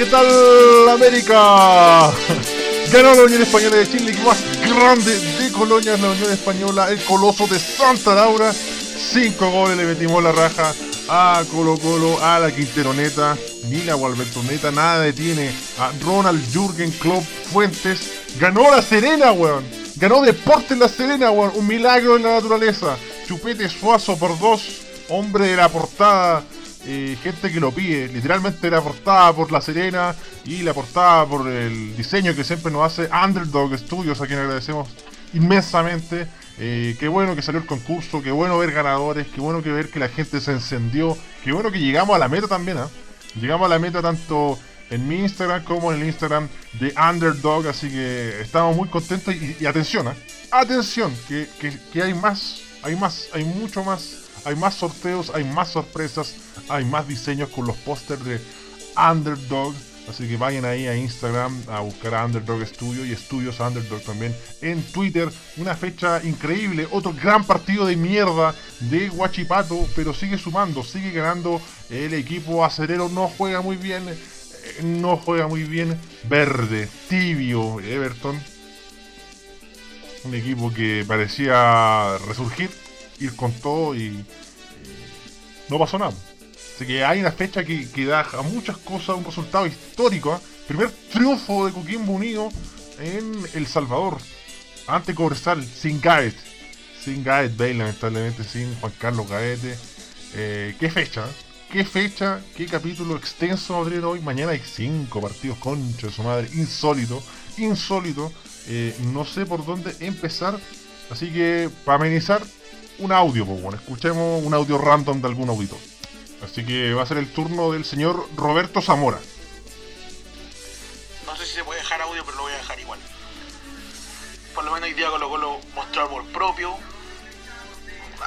¿qué tal América? Ganó la Unión Española de Chile, que más grande de Colonia la Unión Española, el coloso de Santa Laura. Cinco goles le metimos la raja a Colo Colo, a la Quinteroneta, ni la Walbertoneta, nada detiene a Ronald Jürgen Klopp Fuentes. Ganó la Serena, weón. Ganó Deporte en la Serena, weón. Un milagro en la naturaleza. Chupete Suazo por dos. Hombre de la portada. Eh, gente que lo pide. Literalmente la portada por La Serena y la portada por el diseño que siempre nos hace Underdog Studios, a quien agradecemos inmensamente. Eh, qué bueno que salió el concurso, qué bueno ver ganadores, qué bueno que ver que la gente se encendió, qué bueno que llegamos a la meta también, ¿ah? Llegamos a la meta tanto en mi Instagram como en el Instagram de Underdog, así que estamos muy contentos y, atención, ¿ah? atención, que, que hay más, hay más, hay mucho más, hay más sorteos, hay más sorpresas, hay más diseños con los pósters de Underdog. Así que vayan ahí a Instagram a buscar a Underdog Studio y Estudios Underdog también en Twitter. Una fecha increíble, otro gran partido de mierda de Guachipato, pero sigue sumando, sigue ganando. El equipo acerero no juega muy bien, eh, no juega muy bien. Verde, tibio, Everton. Un equipo que parecía resurgir, ir con todo y no pasó nada. Así que hay una fecha que, da a muchas cosas un resultado histórico. ¿eh? Primer triunfo de Coquimbo Unido en El Salvador. Ante Cobresal, sin Gaet. Sin Gaet Bale, lamentablemente, sin Juan Carlos Gaete. Eh, ¿Qué fecha? ¿Qué fecha? ¿Qué capítulo extenso abrir hoy? Mañana hay cinco partidos, concha de su madre. Insólito, insólito. Eh, no sé por dónde empezar. Así que, para amenizar, un audio, pues bueno, escuchemos un audio random de algún auditor. Así que va a ser el turno del señor Roberto Zamora. No sé si se puede dejar audio, pero lo voy a dejar igual. Por lo menos hoy día Colo Colo mostrar por propio.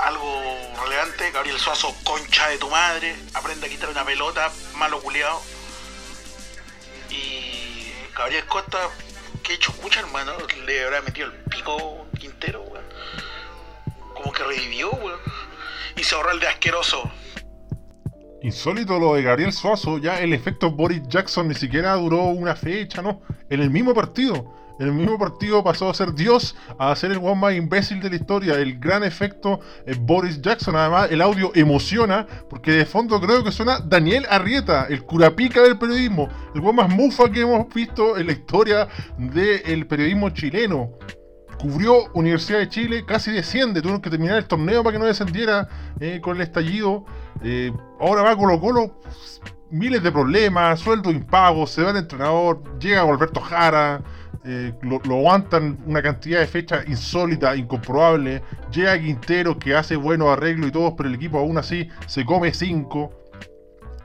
Algo relevante. Gabriel Suazo, concha de tu madre. Aprende a quitar una pelota, malo culiado. Y Gabriel Costa, que hecho mucha hermano. Le habrá metido el pico Quintero, De asqueroso. Insólito lo de Gabriel Suazo, ya el efecto Boris Jackson ni siquiera duró una fecha, ¿no? En el mismo partido. En el mismo partido pasó a ser Dios a ser el one más imbécil de la historia. El gran efecto eh, Boris Jackson. Además, el audio emociona porque de fondo creo que suena Daniel Arrieta, el curapica del periodismo. El one más mufa que hemos visto en la historia del periodismo chileno cubrió Universidad de Chile, casi desciende, tuvieron que terminar el torneo para que no descendiera eh, con el estallido. Eh, ahora va Colo Colo, miles de problemas, sueldo impago, se va el entrenador, llega Alberto Jara, eh, lo, aguantan una cantidad de fechas insólita, incomprobable. Llega Quintero que hace buenos arreglos y todo, pero el equipo aún así se come cinco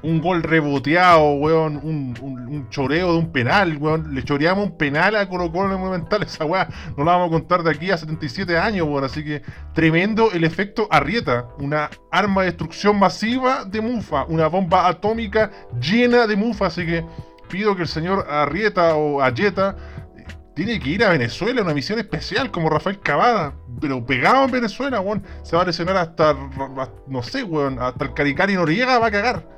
un gol reboteado, weón, un, choreo de un penal, weón. Le choreamos un penal a Colo Colo en el Monumental, esa weá no la vamos a contar de aquí a 77 años, weón. Así que tremendo el efecto Arrieta, una arma de destrucción masiva de Mufa, una bomba atómica llena de Mufa. Así que pido que el señor Arrieta o Ayeta eh, tiene que ir a Venezuela, una misión especial como Rafael Cavada, pero pegado en Venezuela, weón. Se va a lesionar hasta, no sé, weón, hasta el Caricari Noriega va a cagar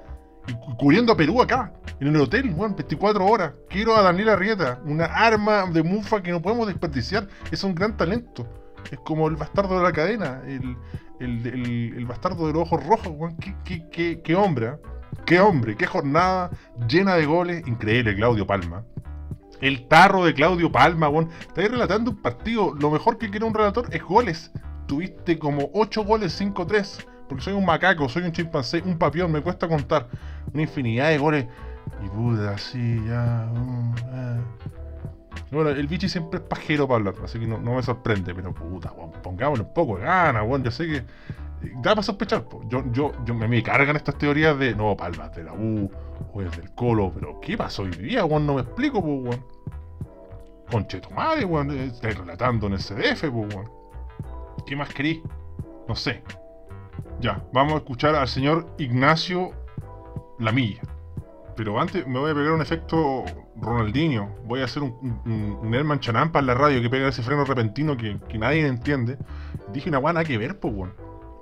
cubriendo a Perú acá, en el hotel, bueno, 24 horas. Quiero a Daniel Arrieta, una arma de mufa que no podemos desperdiciar. Es un gran talento. Es como el bastardo de la cadena, el, el, bastardo de los ojos rojos, Qué, qué, hombre, ¿eh? qué hombre, qué jornada llena de goles. Increíble, Claudio Palma. El tarro de Claudio Palma, bueno. Estáis relatando un partido. Lo mejor que quiere un relator es goles. Tuviste como 8 goles, 5-3 porque soy un macaco, soy un chimpancé, un papión, me cuesta contar una infinidad de goles. Y puta, así, ya. Mm, eh. Bueno, el bichi siempre es pajero para hablar, así que no, me sorprende, pero puta, pongámosle un poco de gana, weón. Yo sé que. Eh, da para sospechar, yo, yo, yo me, cargan estas teorías de no, palmas de la U o es del Colo, pero ¿qué pasó hoy día, weón? No me explico, pues, weón. Concheto madre, weón, eh, estáis relatando en el CDF, pues, weón. ¿Qué más querís? No sé. Ya, vamos a escuchar al señor Ignacio Lamilla. Pero antes me voy a pegar un efecto Ronaldinho. Voy a hacer un, un, un Elman Chanampa en la radio que pega ese freno repentino que, nadie entiende. Dije una guana que ver, pues, weón.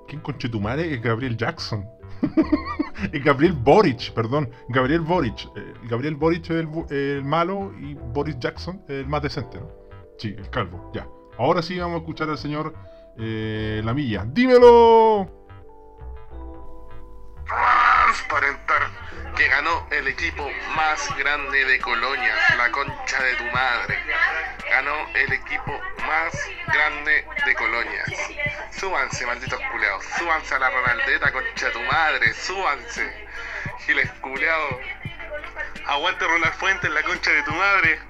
¿Quién conchetumare es Gabriel Jackson? Gabriel Boric, perdón. Gabriel Boric. Eh, Gabriel Boric es el, malo y Boris Jackson el más decente, ¿no? Sí, el calvo, ya. Ahora sí vamos a escuchar al señor eh, Lamilla. ¡Dímelo! Que ganó el equipo más grande de Colonia, la concha de tu madre. Ganó el equipo más grande de Colonia. Súbanse, malditos culeados. Súbanse a la Ronaldeta, concha de tu madre. Súbanse. Giles culeados. Aguante Ronald Fuentes, la concha de tu madre.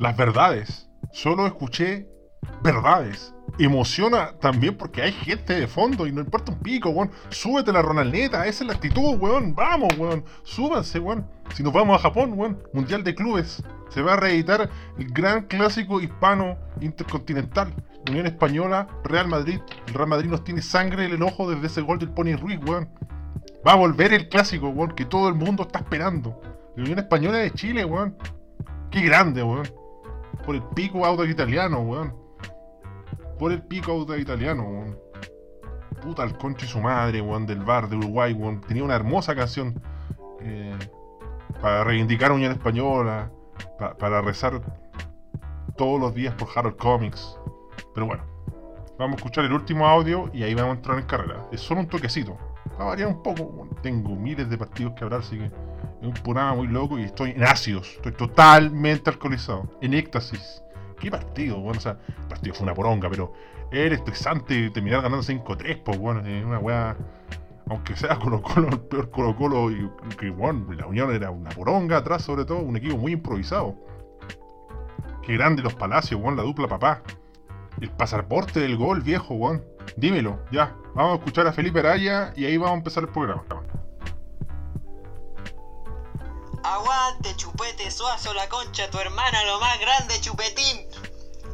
Las verdades. Solo escuché verdades emociona también porque hay gente de fondo y no importa un pico, weón. Súbete la Ronaldeta, esa es la actitud, weón. Vamos, weón. Súbanse, weón. Si nos vamos a Japón, weón. Mundial de Clubes. Se va a reeditar el gran clásico hispano intercontinental. Unión Española, Real Madrid. El Real Madrid nos tiene sangre en el ojo desde ese gol del Pony Ruiz, weón. Va a volver el clásico, weón, que todo el mundo está esperando. La Unión Española de Chile, weón. Qué grande, weón. Por el pico auto italiano, weón por el pico auto italiano. Puta el conche su madre, weón, del bar de Uruguay. Tenía una hermosa canción eh, para reivindicar Unión Española, para rezar todos los días por Harold Comics. Pero bueno, vamos a escuchar el último audio y ahí vamos a entrar en carrera. Es solo un toquecito. Va a variar un poco. tengo miles de partidos que hablar, así que es un programa muy loco y estoy en ácidos. Estoy totalmente alcoholizado, en éxtasis. ¿Qué partido? Bueno, o sea, el partido fue una poronga, pero era estresante terminar ganando 5-3, pues bueno, es una weá. Aunque sea Colo Colo, el peor Colo Colo, que bueno, la Unión era una poronga atrás, sobre todo, un equipo muy improvisado. Qué grande los palacios, weón, la dupla papá. El pasaporte del gol, viejo, weón. Dímelo, ya. Vamos a escuchar a Felipe Araya y ahí vamos a empezar el programa. Aguante, chupete, suazo, la concha, tu hermana, lo más grande, chupetín.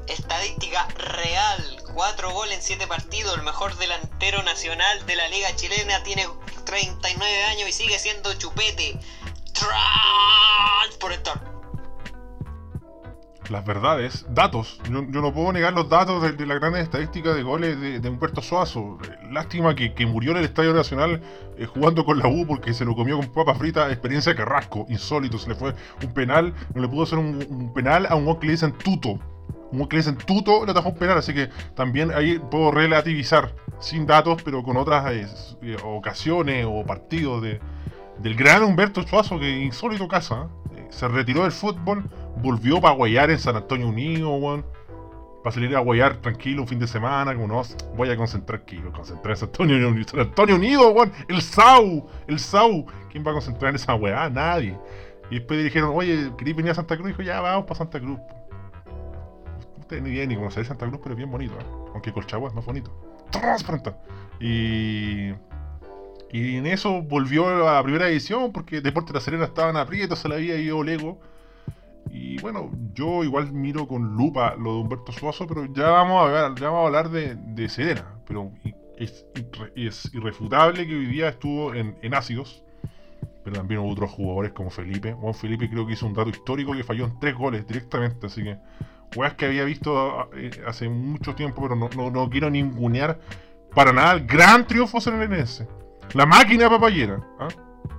Estadística real, 4 goles en 7 partidos, el mejor delantero nacional de la liga chilena, tiene 39 años y sigue siendo chupete. Transportor las verdades, datos. Yo, no puedo negar los datos de, la gran estadística de goles de, Humberto Suazo. Lástima que, murió en el Estadio Nacional eh, jugando con la U porque se lo comió con papa frita. Experiencia de Carrasco, insólito. Se le fue un penal, no le pudo hacer un, penal a un gol que le dicen tuto. Un gol que le dicen tuto le atajó un penal. Así que también ahí puedo relativizar, sin datos, pero con otras eh, eh, ocasiones o partidos de, del gran Humberto Suazo, que insólito casa. se retiró del fútbol volvió para guayar en San Antonio Unido, weón. Para salir a guayar tranquilo un fin de semana, como no, voy a concentrar aquí, voy a concentrar en San Antonio Unido, San Antonio Unido, weón. El SAU, el SAU. ¿Quién va a concentrar en esa weá? Nadie. Y después dijeron, oye, ¿queréis venir a Santa Cruz? Y dijo, ya, vamos para Santa Cruz. Ustedes ni bien ni conocer Santa Cruz, pero es bien bonito, ¿eh? Aunque Colchagua es más bonito. Y... Y en eso volvió a la primera edición porque Deporte de la Serena estaba en aprieto, se le había ido Lego y bueno, yo igual miro con lupa lo de Humberto Suazo, pero ya vamos a, ya vamos a hablar de, de Serena. Pero es, irrefutable que hoy día estuvo en, ácidos. Pero también hubo otros jugadores como Felipe. Juan Felipe creo que hizo un dato histórico que falló en tres goles directamente. Así que, weas que había visto eh, hace mucho tiempo, pero no, no, quiero ningunear para nada el gran triunfo serenense. La máquina papayera. ¿ah?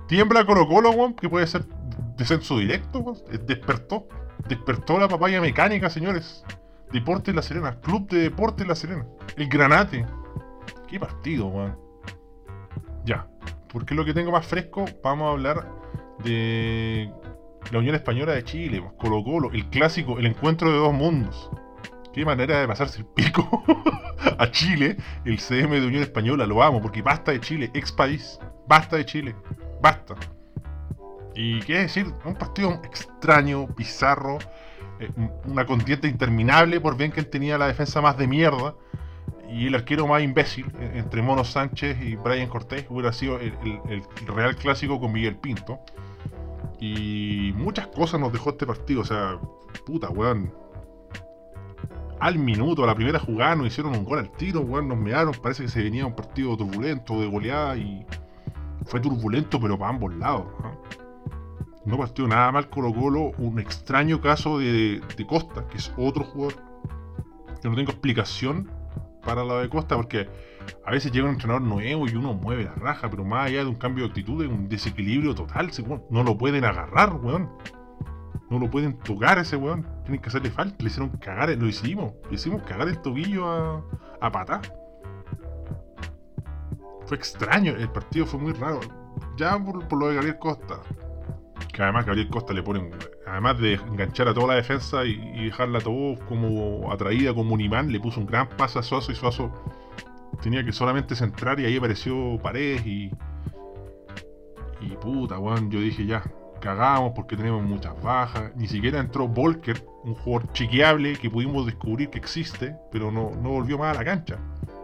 Tiembla Colo Colo, que puede ser descenso directo, eh, despertó. Despertó la papaya mecánica, señores. Deporte La Serena, Club de Deporte La Serena. El Granate. Qué partido, weón. Ya. Porque lo que tengo más fresco, vamos a hablar de la Unión Española de Chile, Colo Colo, el clásico, el encuentro de dos mundos. Qué manera de pasarse el pico a Chile, el CM de Unión Española, lo amo, porque basta de Chile, ex país, basta de Chile, basta. Y qué decir, un partido extraño, bizarro, eh, una contienda interminable por bien que él tenía la defensa más de mierda y el arquero más imbécil eh, entre Mono Sánchez y Brian Cortés hubiera sido el, Real Clásico con Miguel Pinto. Y muchas cosas nos dejó este partido, o sea, puta, weón. Al minuto, a la primera jugada, nos hicieron un gol al tiro, weón, nos mearon, parece que se venía un partido turbulento, de goleada, y fue turbulento, pero para ambos lados. No partió nada mal Colo Colo, un extraño caso de, Costa, que es otro jugador. Yo no tengo explicación para la de Costa porque a veces llega un entrenador nuevo y uno mueve la raja, pero más allá de un cambio de actitud, es un desequilibrio total, no lo pueden agarrar, weón. No lo pueden tocar a ese weón. Tienen que hacerle falta. Le hicieron cagar, lo hicimos. Le hicimos cagar el tobillo a, a patá. Fue extraño, el partido fue muy raro. Ya por, lo de Gabriel Costa. Que además Gabriel Costa le ponen. Además de enganchar a toda la defensa y, dejarla todo como atraída como un imán, le puso un gran paso a Suazo y Suazo tenía que solamente centrar y ahí apareció Paredes y. Y puta, weón, yo dije ya, cagamos porque tenemos muchas bajas. Ni siquiera entró Volker, un jugador chiqueable que pudimos descubrir que existe, pero no, volvió más a la cancha.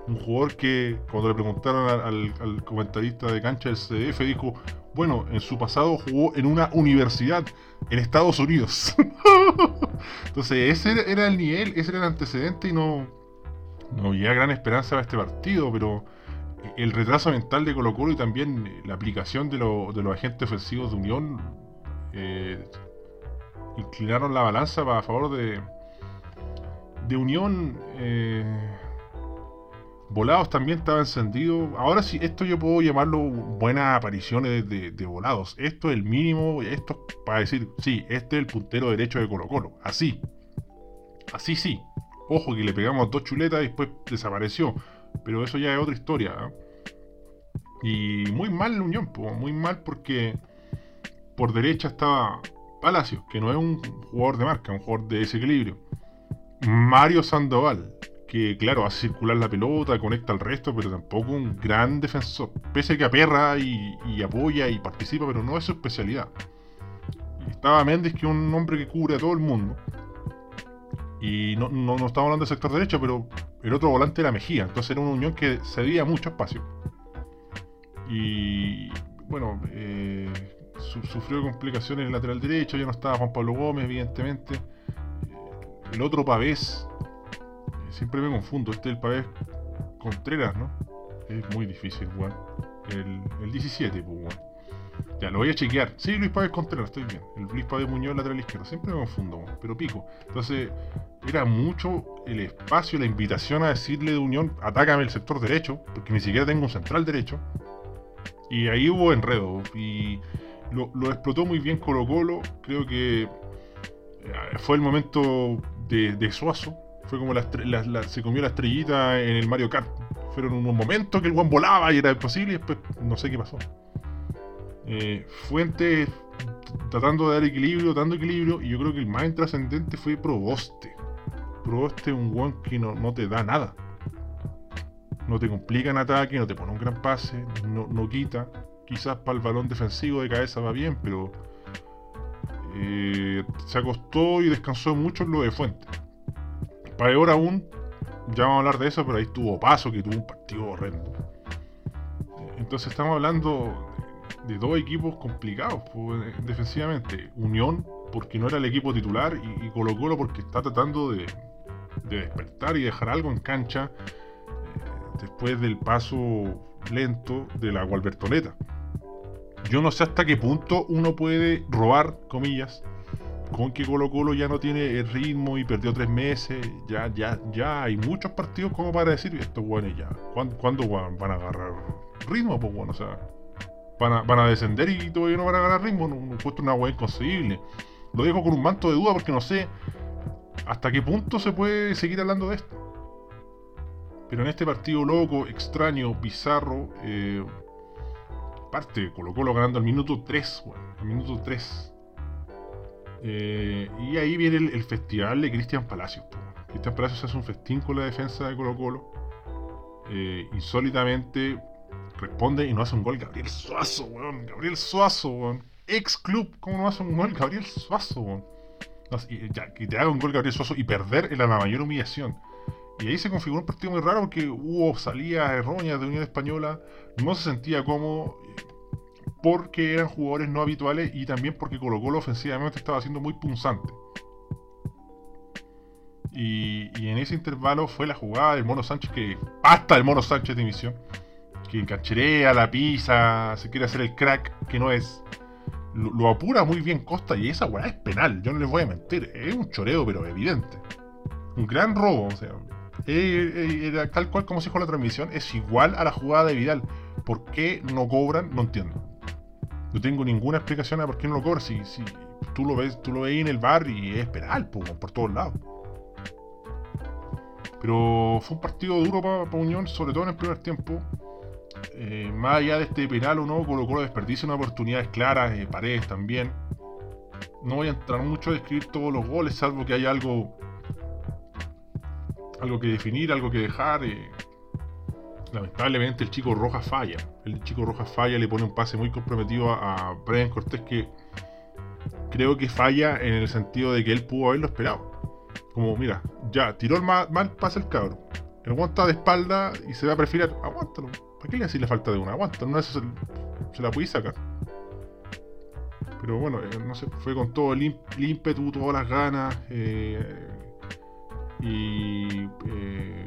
Un jugador que cuando le preguntaron al, comentarista de cancha del CDF dijo, bueno, en su pasado jugó en una universidad en Estados Unidos. Entonces ese era el nivel, ese era el antecedente y no, no había gran esperanza para este partido, pero el retraso mental de Colo Colo y también la aplicación de, los agentes ofensivos de Unión eh, inclinaron la balanza a favor de, de Unión. Eh, volados también estaba encendido. Ahora sí, esto yo puedo llamarlo buenas apariciones de, volados. Esto es el mínimo, esto para decir, sí, este es el puntero derecho de Colo Colo. Así. Así sí. Ojo que le pegamos dos chuletas y después desapareció. Pero eso ya es otra historia. ¿ah? Y muy mal la Unión, muy mal porque por derecha estaba Palacios, que no es un jugador de marca, un jugador de desequilibrio. Mario Sandoval, que claro, hace circular la pelota, conecta al resto, pero tampoco un gran defensor. Pese a que aperra y, apoya y participa, pero no es su especialidad. Estaba Méndez, que es un hombre que cubre a todo el mundo. Y no, no, estamos hablando del sector derecho, pero el otro volante era Mejía. Entonces era una unión que cedía mucho espacio. Y bueno, eh, sufrió complicaciones en el lateral derecho. Ya no estaba Juan Pablo Gómez, evidentemente. El otro Pavés, siempre me confundo. Este es el Pavés Contreras, ¿no? Es muy difícil, weón. El, el 17, pues, weón. Ya, lo voy a chequear. Sí, Luis Pávez Contreras, estoy bien. El Luis Pávez Muñoz, lateral izquierdo. Siempre me confundo, pero pico. Entonces, era mucho el espacio, la invitación a decirle de Unión, atácame el sector derecho, porque ni siquiera tengo un central derecho. Y ahí hubo enredo. Y lo, explotó muy bien Colo Colo. Creo que eh, fue el momento de, Suazo. Fue como la, se comió la estrellita en el Mario Kart. Fueron unos momentos que el guan volaba y era imposible y después no sé qué pasó. Eh, Fuente tratando de dar equilibrio, dando equilibrio, y yo creo que el más trascendente fue Proboste. Proboste es un one que no, te da nada. No te complica en ataque, no te pone un gran pase, no, quita. Quizás para el balón defensivo de cabeza va bien, pero eh, se acostó y descansó mucho en lo de Fuente. Peor aún, ya vamos a hablar de eso, pero ahí tuvo paso, que tuvo un partido horrendo. Entonces estamos hablando de dos equipos complicados pues, defensivamente. Unión, porque no era el equipo titular, y, Colo Colo porque está tratando de, despertar y dejar algo en cancha eh, después del paso lento de la Gualbertoneta. Yo no sé hasta qué punto uno puede robar, comillas, con que Colo Colo ya no tiene el ritmo y perdió tres meses, ya, ya, ya hay muchos partidos como para decir, esto bueno ya, ¿cuándo, van a agarrar ritmo? Pues bueno, o sea, van a, descender y todavía no van a ganar ritmo. No, no puesto una hueá inconcebible. Lo dejo con un manto de duda porque no sé hasta qué punto se puede seguir hablando de esto. Pero en este partido loco, extraño, bizarro, eh, parte Colo Colo ganando al minuto 3, al minuto 3. Eh, y ahí viene el, festival de Cristian Palacios. Cristian Palacios hace un festín con la defensa de Colo Colo. Eh, insólitamente responde y no hace un gol Gabriel Suazo, weón. Gabriel Suazo. Ex club, ¿cómo no hace un gol Gabriel Suazo, ya, que te haga un gol Gabriel Suazo y perder era la mayor humillación. Y ahí se configuró un partido muy raro porque hubo salidas erróneas de Unión Española, no se sentía como porque eran jugadores no habituales y también porque Colo Colo ofensivamente estaba siendo muy punzante. Y, en ese intervalo fue la jugada del Mono Sánchez que hasta el Mono Sánchez de emisión que cacherea, la pisa, se quiere hacer el crack, que no es. Lo, apura muy bien Costa y esa weá es penal, yo no les voy a mentir, es un choreo pero evidente. Un gran robo, o sea, Eh, era tal cual como se dijo en la transmisión, es igual a la jugada de Vidal. ¿Por qué no cobran? No entiendo. No tengo ninguna explicación a por qué no lo cobran. Si, si tú lo ves, tú lo ves en el bar y es penal, po, por todos lados. Pero fue un partido duro para Unión, sobre todo en el primer tiempo. Eh, más allá de este penal o no, Colo Colo desperdicia unas oportunidades claras, eh, paredes también. No voy a entrar mucho a describir todos los goles, salvo que hay algo algo que definir, algo que dejar. Eh. Lamentablemente el chico Rojas falla. El chico Rojas falla, le pone un pase muy comprometido a, Brian Cortés que creo que falla en el sentido de que él pudo haberlo esperado. Como, mira, ya, tiró el mal, pase el cabro. El aguanta de espalda y se va a preferir, aguántalo. ¿Para qué le haces la falta de una? Aguanta, no se, se la pude sacar. Pero bueno, eh, no sé, fue con todo el, ímpetu, todas las ganas. Eh, y eh,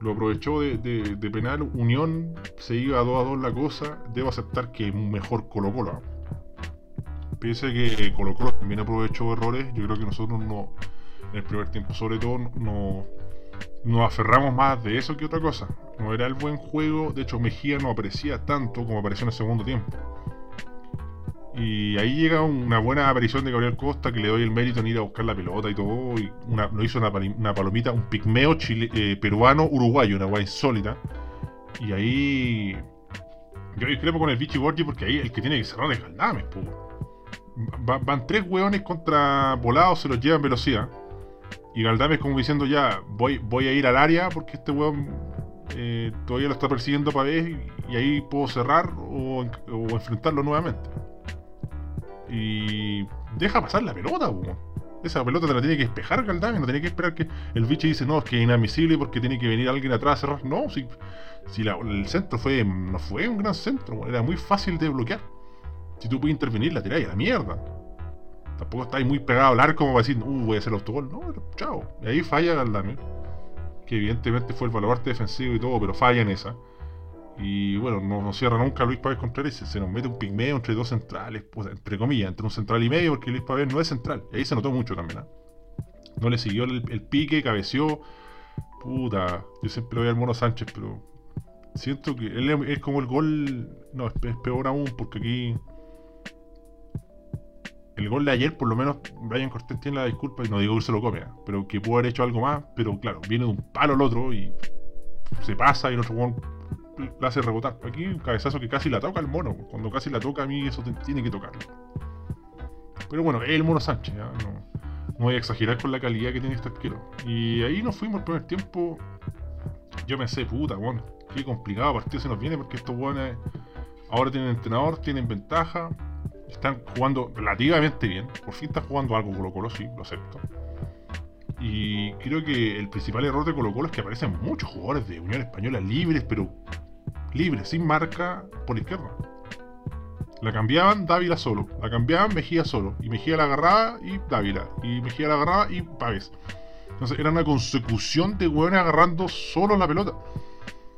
lo aprovechó de, penal. Unión se iba a 2 a 2 la cosa. Debo aceptar que mejor Colo Colo. Pese que Colo Colo también aprovechó errores, yo creo que nosotros no, en el primer tiempo sobre todo, no, nos aferramos más de eso que otra cosa. No era el buen juego, de hecho Mejía no aparecía tanto como apareció en el segundo tiempo. Y ahí llega una buena aparición de Gabriel Costa que le doy el mérito en ir a buscar la pelota y todo. Y una, lo hizo una, palomita, un pigmeo eh, peruano uruguayo, una guay insólita. Y ahí. Yo discrepo con el Vichy Borgi porque ahí el que tiene que cerrar es Galdames, van tres hueones contra volados, se los llevan velocidad. Y Galdames como diciendo ya, voy, voy a ir al área porque este hueón eh, todavía lo está persiguiendo para ver y ahí puedo cerrar o enfrentarlo nuevamente y deja pasar la pelota, Esa pelota te la tiene que despejar Galdame, no tiene que esperar que el bicho dice, no, es que es inadmisible porque tiene que venir alguien atrás a cerrar. No, si, si el centro fue, no fue un gran centro, era muy fácil de bloquear. Si tú puedes intervenir, la tiráis a la mierda. Tampoco estáis muy pegado al arco como para decir, uh, voy a hacer el autogol. No, chao. Y ahí falla Galdame, que evidentemente fue el baluarte defensivo y todo, pero falla en esa. Y bueno, no, cierra nunca Luis Pavés Contreras y se, nos mete un pigmeo entre dos centrales, pues, entre comillas, entre un central y medio, porque Luis Pavés no es central. Y ahí se notó mucho también. ¿ah? No le siguió el, pique, cabeció. Puta, yo siempre voy al Mono Sánchez, pero siento que él es, como el gol. No, es, peor aún, porque aquí. El gol de ayer, por lo menos, Brian Cortés tiene la disculpa, y no digo que se lo come, ¿ah? pero que pudo haber hecho algo más, pero claro, viene de un palo al otro y se pasa y el otro la hace rebotar. Aquí un cabezazo que casi la toca el mono. Cuando casi la toca a mí eso tiene que tocarlo. Pero bueno, el mono Sánchez, no, no, voy a exagerar con la calidad que tiene este arquero. Y ahí nos fuimos el primer tiempo. Yo pensé, puta, bueno, qué complicado partido se nos viene porque estos buenos ahora tienen entrenador, tienen ventaja, están jugando relativamente bien. Por fin están jugando algo Colo Colo, sí, lo acepto. Y creo que el principal error de Colo Colo es que aparecen muchos jugadores de Unión Española libres, pero libre, sin marca, por izquierda. La cambiaban Dávila solo, la cambiaban Mejía solo, y Mejía la agarraba y Dávila, y Mejía la agarraba y Pávez. Entonces era una consecución de hueones agarrando solo la pelota.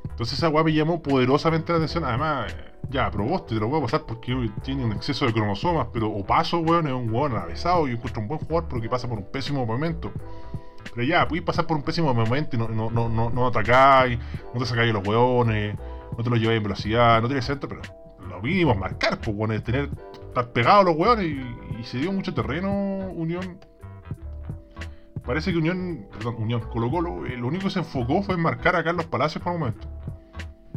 Entonces esa hueá me llamó poderosamente la atención. Además, ya, probaste, te lo voy a pasar porque tiene un exceso de cromosomas, pero Opaso, weón, es un hueón atravesado y encuentro un buen jugador, pero que pasa por un pésimo momento. Pero ya, puedes pasar por un pésimo momento y no, no, no, no, no atacáis, no te sacáis los hueones, no te lo lleváis en velocidad, no tienes centro, pero lo mínimo es marcar, pues bueno, es tener, estar pegado a los hueones y, se dio mucho terreno Unión. Parece que Unión, perdón, Unión, Colo Colo, eh, lo único que se enfocó fue en marcar a Carlos Palacios por un momento.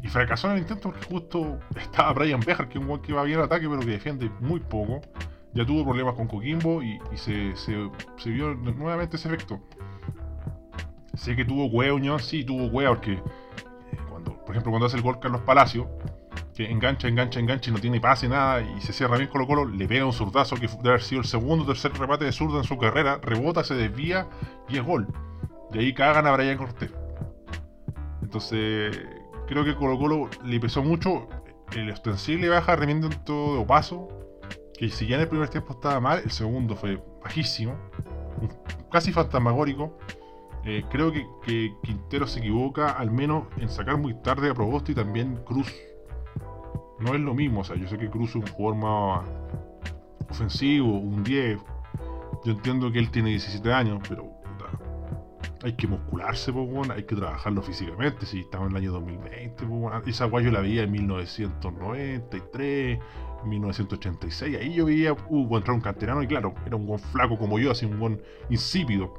Y fracasó en el intento porque justo estaba Brian Bejar, que es un hueón que va bien al ataque, pero que defiende muy poco. Ya tuvo problemas con Coquimbo y, se, vio nuevamente ese efecto. Sé que tuvo hueá Unión, sí, tuvo hueá porque por ejemplo, cuando hace el gol Carlos Palacio, que engancha, engancha, engancha y no tiene pase, nada, y se cierra bien Colo Colo, le pega un zurdazo que debe haber sido el segundo o tercer remate de zurda en su carrera, rebota, se desvía y es gol. De ahí cagan a Brian Cortés. Entonces, creo que Colo Colo le pesó mucho el ostensible baja rendimiento de paso, que si ya en el primer tiempo estaba mal, el segundo fue bajísimo, casi fantasmagórico. Eh, creo que, Quintero se equivoca al menos en sacar muy tarde a Proboste y también Cruz. No es lo mismo, o sea, yo sé que Cruz es un jugador más ofensivo, un 10. Yo entiendo que él tiene 17 años, pero hay que muscularse, po, hay que trabajarlo físicamente. Si estamos en el año 2020, po, weón. esa guay yo la veía en 1993, 1986. Ahí yo veía, uh, entrar un canterano y claro, era un buen flaco como yo, así un buen insípido.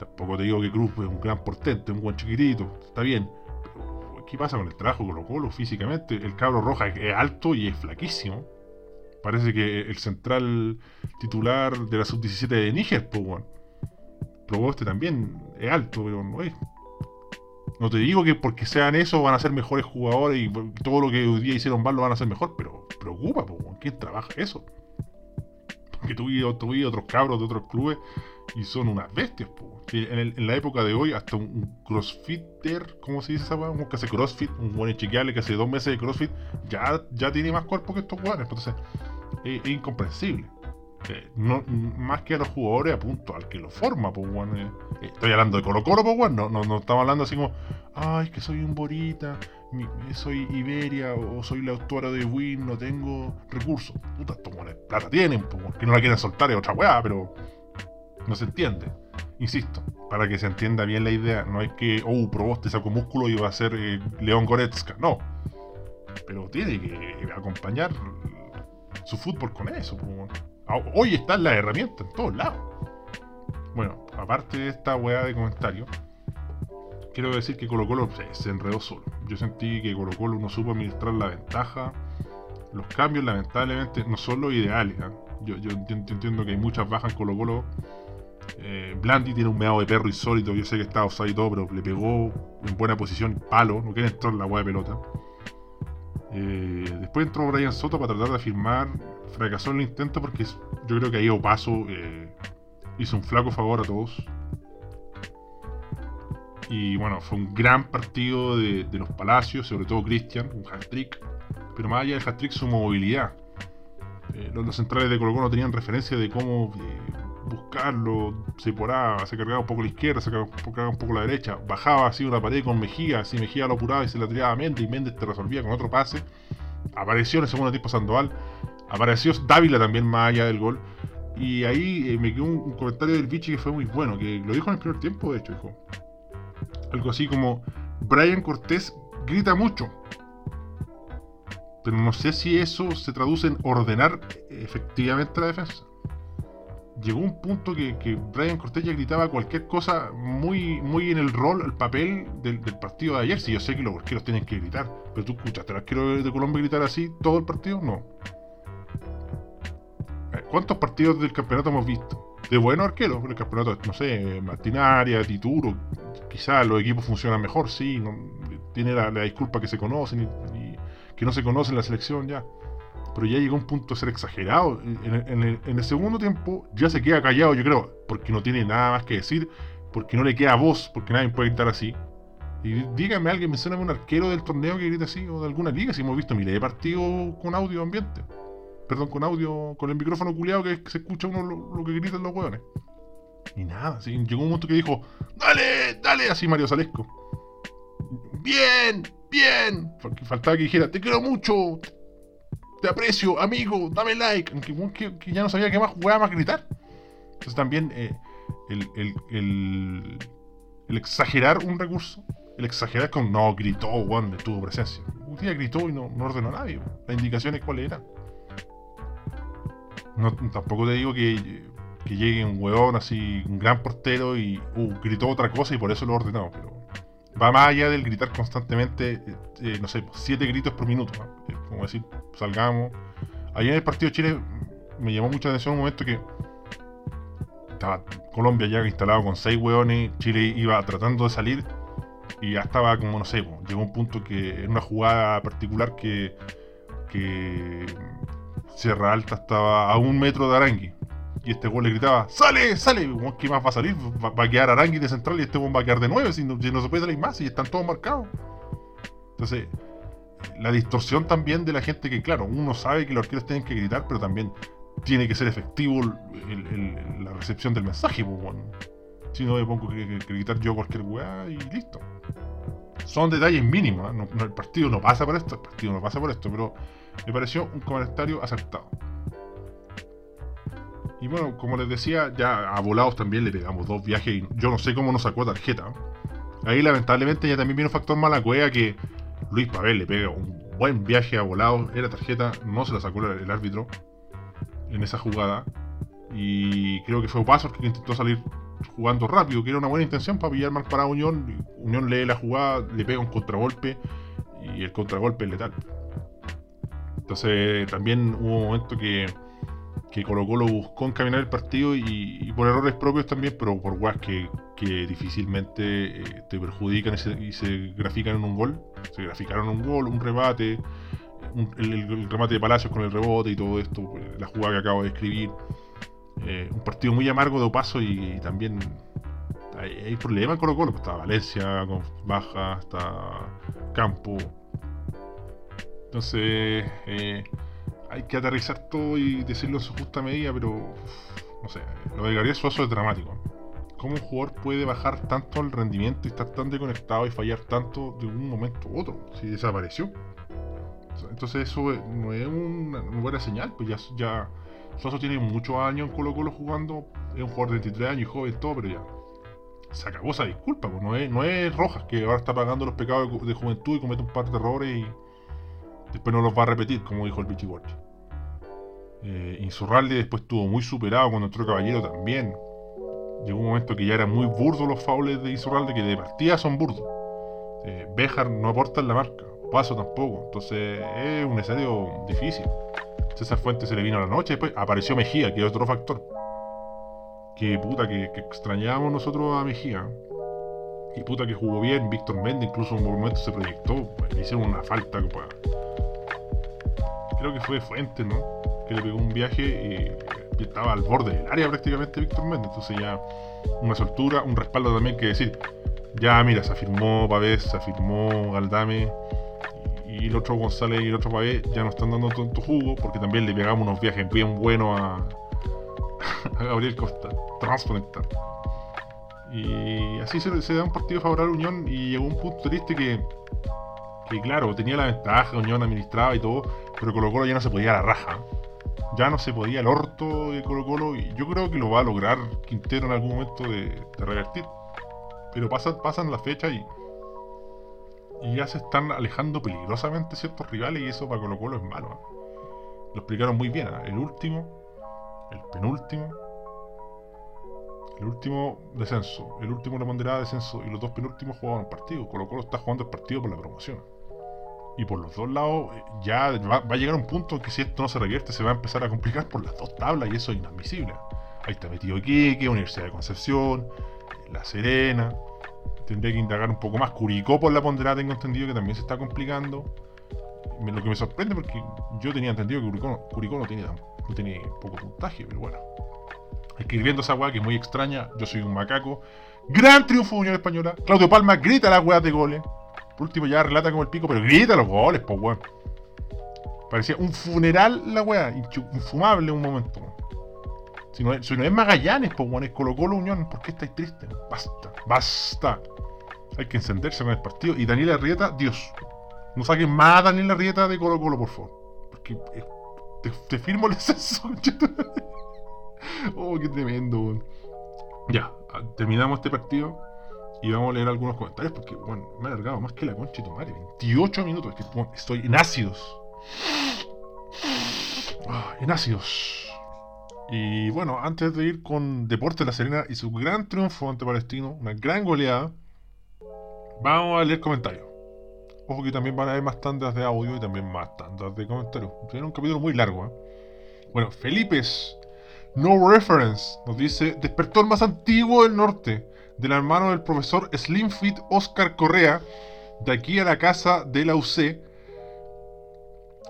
Tampoco te digo que Cruz es un gran portente, un buen chiquitito, está bien. Pero, ¿qué pasa con el trabajo con los Colo físicamente? El cabro roja es alto y es flaquísimo. Parece que el central titular de la sub-17 de Níger, pues, weón. Proboste también es alto, pero no es. No te digo que porque sean eso van a ser mejores jugadores y todo lo que hoy día hicieron mal lo van a hacer mejor, pero preocupa, pues, ¿quién trabaja eso? Porque tuve, tuve otros cabros de otros clubes y son unas bestias, pues. En, la época de hoy, hasta un, crossfitter, ¿cómo se dice esa weá? Un que hace crossfit, un buen chequeable que hace dos meses de crossfit, ya, ya tiene más cuerpo que estos jugadores. Entonces, es, incomprensible. Eh, no, más que a los jugadores, apunto al que lo forma, pues, bueno, eh, estoy hablando de Colo Colo, pues, bueno, no, no, estamos hablando así como, ay, que soy un Borita, soy Iberia o soy la autora de Win, no tengo recursos. Puta, estos plata tienen, pues, que no la quieren soltar es otra weá, pero no se entiende. Insisto, para que se entienda bien la idea, no es que, oh, probaste saco músculo y va a ser eh, León Goretzka, no. Pero tiene que acompañar su fútbol con eso. Hoy están las herramientas en todos lados. Bueno, aparte de esta weá de comentarios, quiero decir que Colo Colo se, enredó solo. Yo sentí que Colo Colo no supo administrar la ventaja. Los cambios, lamentablemente, no son los ideales. ¿ah? Yo, entiendo que hay muchas bajas en Colo Colo. Eh, Blandi tiene un meado de perro insólito. Yo sé que está offside y todo, pero le pegó en buena posición palo. No quiere entrar en la weá de pelota. Eh, después entró Brian Soto para tratar de afirmar. Fracasó en el intento porque yo creo que ahí Opaso eh, hizo un flaco favor a todos. Y bueno, fue un gran partido de, los Palacios, sobre todo Cristian, un hat-trick. Pero más allá del hat-trick, su movilidad. Eh, los, centrales de Colo no tenían referencia de cómo buscarlo, se poraba, se cargaba un poco la izquierda, se cargaba un poco la derecha, bajaba así una pared con Mejía, así Mejía lo apuraba y se la tiraba a Méndez y Méndez te resolvía con otro pase. Apareció en el segundo tiempo Sandoval, apareció Dávila también más allá del gol. Y ahí eh, me quedó un, comentario del Vichy que fue muy bueno, que lo dijo en el primer tiempo, de hecho, dijo. Algo así como, Brian Cortés grita mucho, pero no sé si eso se traduce en ordenar efectivamente la defensa llegó un punto que, Brian Cortés ya gritaba cualquier cosa muy, muy en el rol, el papel del, partido de ayer. Si yo sé que los arqueros tienen que gritar, pero tú escuchaste al arquero de Colombia gritar así todo el partido, no. ¿Cuántos partidos del campeonato hemos visto? De buenos arqueros, el campeonato, no sé, Martinaria, Tituro, quizás los equipos funcionan mejor, sí, no, tiene la, disculpa que se conocen y, que no se conocen la selección ya pero ya llegó un punto de ser exagerado. En, el, segundo tiempo ya se queda callado, yo creo, porque no tiene nada más que decir, porque no le queda voz, porque nadie puede gritar así. Y dígame alguien, mencioname un arquero del torneo que grita así, o de alguna liga, si hemos visto miles de partidos con audio ambiente. Perdón, con audio, con el micrófono culiado que se escucha uno lo, que gritan los hueones. Y nada, llegó un momento que dijo, dale, dale, así Mario Salesco. Bien, bien. Faltaba que dijera, te quiero mucho, te aprecio, amigo, dame like. Que, ya no sabía qué más jugaba más gritar. Entonces también eh, el, exagerar un recurso, el exagerar con no gritó, Juan, tuvo presencia. Un día gritó y no, ordenó a nadie. Las indicaciones cuáles eran. No, tampoco te digo que, llegue un huevón así, un gran portero y uh, gritó otra cosa y por eso lo ordenó, pero va más allá del gritar constantemente, eh, eh, no sé, siete gritos por minuto. Como decir, salgamos. Ayer en el partido de Chile me llamó mucha atención un momento que estaba Colombia ya instalado con seis hueones, Chile iba tratando de salir y ya estaba como, no sé, llegó un punto que en una jugada particular que, que Sierra Alta estaba a un metro de Arangui y este gol le gritaba, ¡Sale! ¡Sale! ¿Qué más va a salir? Va, a quedar Arangui de central y este gol va a quedar de nueve si no, se puede salir más y están todos marcados. Entonces, la distorsión también de la gente que, claro, uno sabe que los arqueros tienen que gritar, pero también tiene que ser efectivo la recepción del mensaje. Pues, Si no, me pongo que, gritar yo cualquier weá y listo. Son detalles mínimos. ¿eh? el partido no pasa por esto, el partido no pasa por esto, pero me pareció un comentario acertado. Y bueno, como les decía, ya a volados también le pegamos dos viajes y yo no sé cómo nos sacó tarjeta. Ahí lamentablemente ya también un factor mala cueva que Luis Pavel le pega un buen viaje a volados, era tarjeta, no se la sacó el árbitro en esa jugada. Y creo que fue Pasos que intentó salir jugando rápido, que era una buena intención para pillar mal para Unión. Unión lee la jugada, le pega un contragolpe y el contragolpe es letal. Entonces también hubo un momento que, que Colo Colo buscó encaminar el partido y, por errores propios también, pero por guas que, que difícilmente eh, te perjudican y se, grafican en un gol. Se graficaron un gol, un rebate, el, remate de Palacios con el rebote y todo esto, pues, la jugada que acabo de escribir. Eh, un partido muy amargo de paso y, también hay, problemas en Colo Colo. Está Valencia con baja, está Campo, entonces, eh, hay que aterrizar todo y decirlo en su justa medida, pero no sé, lo de Gabriel Suazo es dramático. ¿Cómo un jugador puede bajar tanto el rendimiento y estar tan desconectado y fallar tanto de un momento u otro? Si desapareció. Entonces eso no es una, buena señal, pues ya, ya Suazo tiene muchos años en Colo Colo jugando, es un jugador de 23 años y joven todo, pero ya se acabó esa disculpa, pues no es, no es Rojas que ahora está pagando los pecados de, juventud y comete un par de errores y Después no los va a repetir, como dijo el Pichi eh, Insurralde después estuvo muy superado cuando entró Caballero también. Llegó un momento que ya eran muy burdos los faules de Insurralde, que de partida son burdos. Eh, Bejar no aporta en la marca, Paso tampoco. Entonces es un escenario difícil. César Fuentes se le vino a la noche, después apareció Mejía, que es otro factor. Que puta, que, extrañábamos nosotros a Mejía. Y puta que jugó bien, Víctor Méndez incluso en un momento se proyectó, le hicieron una falta para creo que fue Fuente, ¿no? Que le pegó un viaje y, estaba al borde del área prácticamente Víctor Méndez. Entonces ya una soltura, un respaldo también que decir, ya mira, se afirmó Pavés, se afirmó Galdame y el otro González y el otro Pavés ya no están dando tanto jugo porque también le pegamos unos viajes bien buenos a, Gabriel Costa, transconectar. Y así se, se, da un partido favorable a Unión y llegó un punto triste que, que claro, tenía la ventaja, Unión administraba y todo, pero Colo Colo ya no se podía la raja. Ya no se podía el orto de Colo Colo y yo creo que lo va a lograr Quintero en algún momento de, revertir. Pero pasan, pasan las fechas y, y ya se están alejando peligrosamente ciertos rivales y eso para Colo Colo es malo. Lo explicaron muy bien. ¿eh? El último, el penúltimo, el último descenso, el último la ponderada de descenso y los dos penúltimos jugaban partido. Colo Colo está jugando el partido por la promoción. Y por los dos lados eh, ya va, a llegar un punto en que si esto no se revierte se va a empezar a complicar por las dos tablas y eso es inadmisible. Ahí está metido Iquique, Universidad de Concepción, La Serena. Tendría que indagar un poco más. Curicó por la ponderada tengo entendido que también se está complicando. Lo que me sorprende porque yo tenía entendido que Curicó, no, tiene, no tiene poco puntaje, pero bueno. Escribiendo esa weá que es muy extraña, yo soy un macaco. Gran triunfo de Unión Española. Claudio Palma grita las weas de goles último ya relata como el pico, pero grita los goles, pues weón. Parecía un funeral la weá, infumable un momento. Si no, es, si no es Magallanes, pues weón, es Colo Colo Unión, ¿por qué estáis tristes? Basta, basta. Hay que encenderse con el partido. Y Daniel Arrieta, Dios. No saquen más a Daniel Arrieta de Colo Colo, por favor. Porque eh, te, firmo el exceso, Oh, qué tremendo, weón. Ya, terminamos este partido. Y vamos a leer algunos comentarios porque, bueno, me ha alargado más que la concha de tu madre. 28 minutos. Que, estoy en ácidos. Ah, en ácidos. Y bueno, antes de ir con Deporte La Serena y su gran triunfo ante Palestino, una gran goleada, vamos a leer comentarios. Ojo que también van a haber más tandas de audio y también más tandas de comentarios. Tiene un capítulo muy largo. ¿eh? Bueno, Felipe No Reference nos dice: Despertó el más antiguo del norte del hermano del profesor Slimfit Oscar Correa, de aquí a la casa de la UC.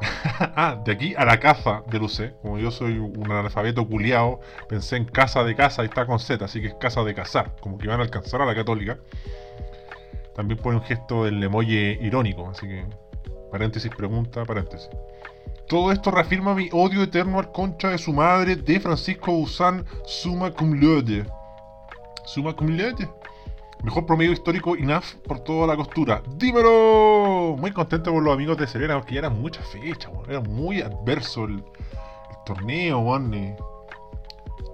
ah, de aquí a la casa de la UC. Como yo soy un analfabeto culiao, pensé en casa de casa y está con Z, así que es casa de casar, como que van a alcanzar a la católica. También pone un gesto del emoji irónico, así que paréntesis, pregunta, paréntesis. Todo esto reafirma mi odio eterno al concha de su madre de Francisco Busan Suma Cum Laude Suma Cumulete. Mejor promedio histórico INAF por toda la costura. ¡Dímelo! Muy contento por los amigos de Serena, porque ya eran muchas fechas, era muy adverso el, torneo,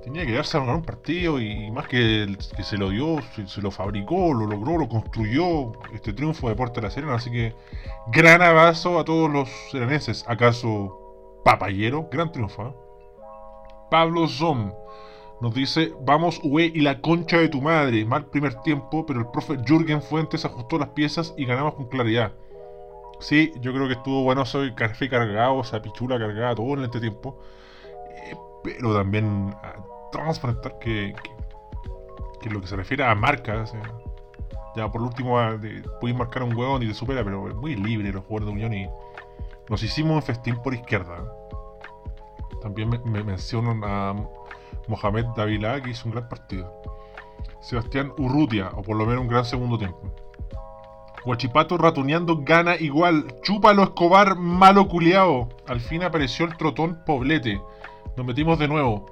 tenía que darse a ganar un partido y más que, se lo dio, se, lo fabricó, lo logró, lo construyó este triunfo de Puerto de la Serena. Así que gran abrazo a todos los serenenses. ¿Acaso Papayero? Gran triunfo. ¿eh? Pablo Zom nos dice, vamos UE y la concha de tu madre. Mal primer tiempo, pero el profe Jürgen Fuentes ajustó las piezas y ganamos con claridad. Sí, yo creo que estuvo bueno soy café cargado, esa pichula cargada todo en este tiempo. Eh, pero también transparentar que, que, lo que se refiere a marcas, ya por último ah, puedes marcar un hueón y te supera, pero es muy libre los jugadores de Unión y nos hicimos un festín por izquierda. También me, me mencionan a Mohamed Davila, que hizo un gran partido. Sebastián Urrutia, o por lo menos un gran segundo tiempo. Guachipato ratoneando gana igual. Chúpalo Escobar, malo culiao. Al fin apareció el trotón Poblete. Nos metimos de nuevo.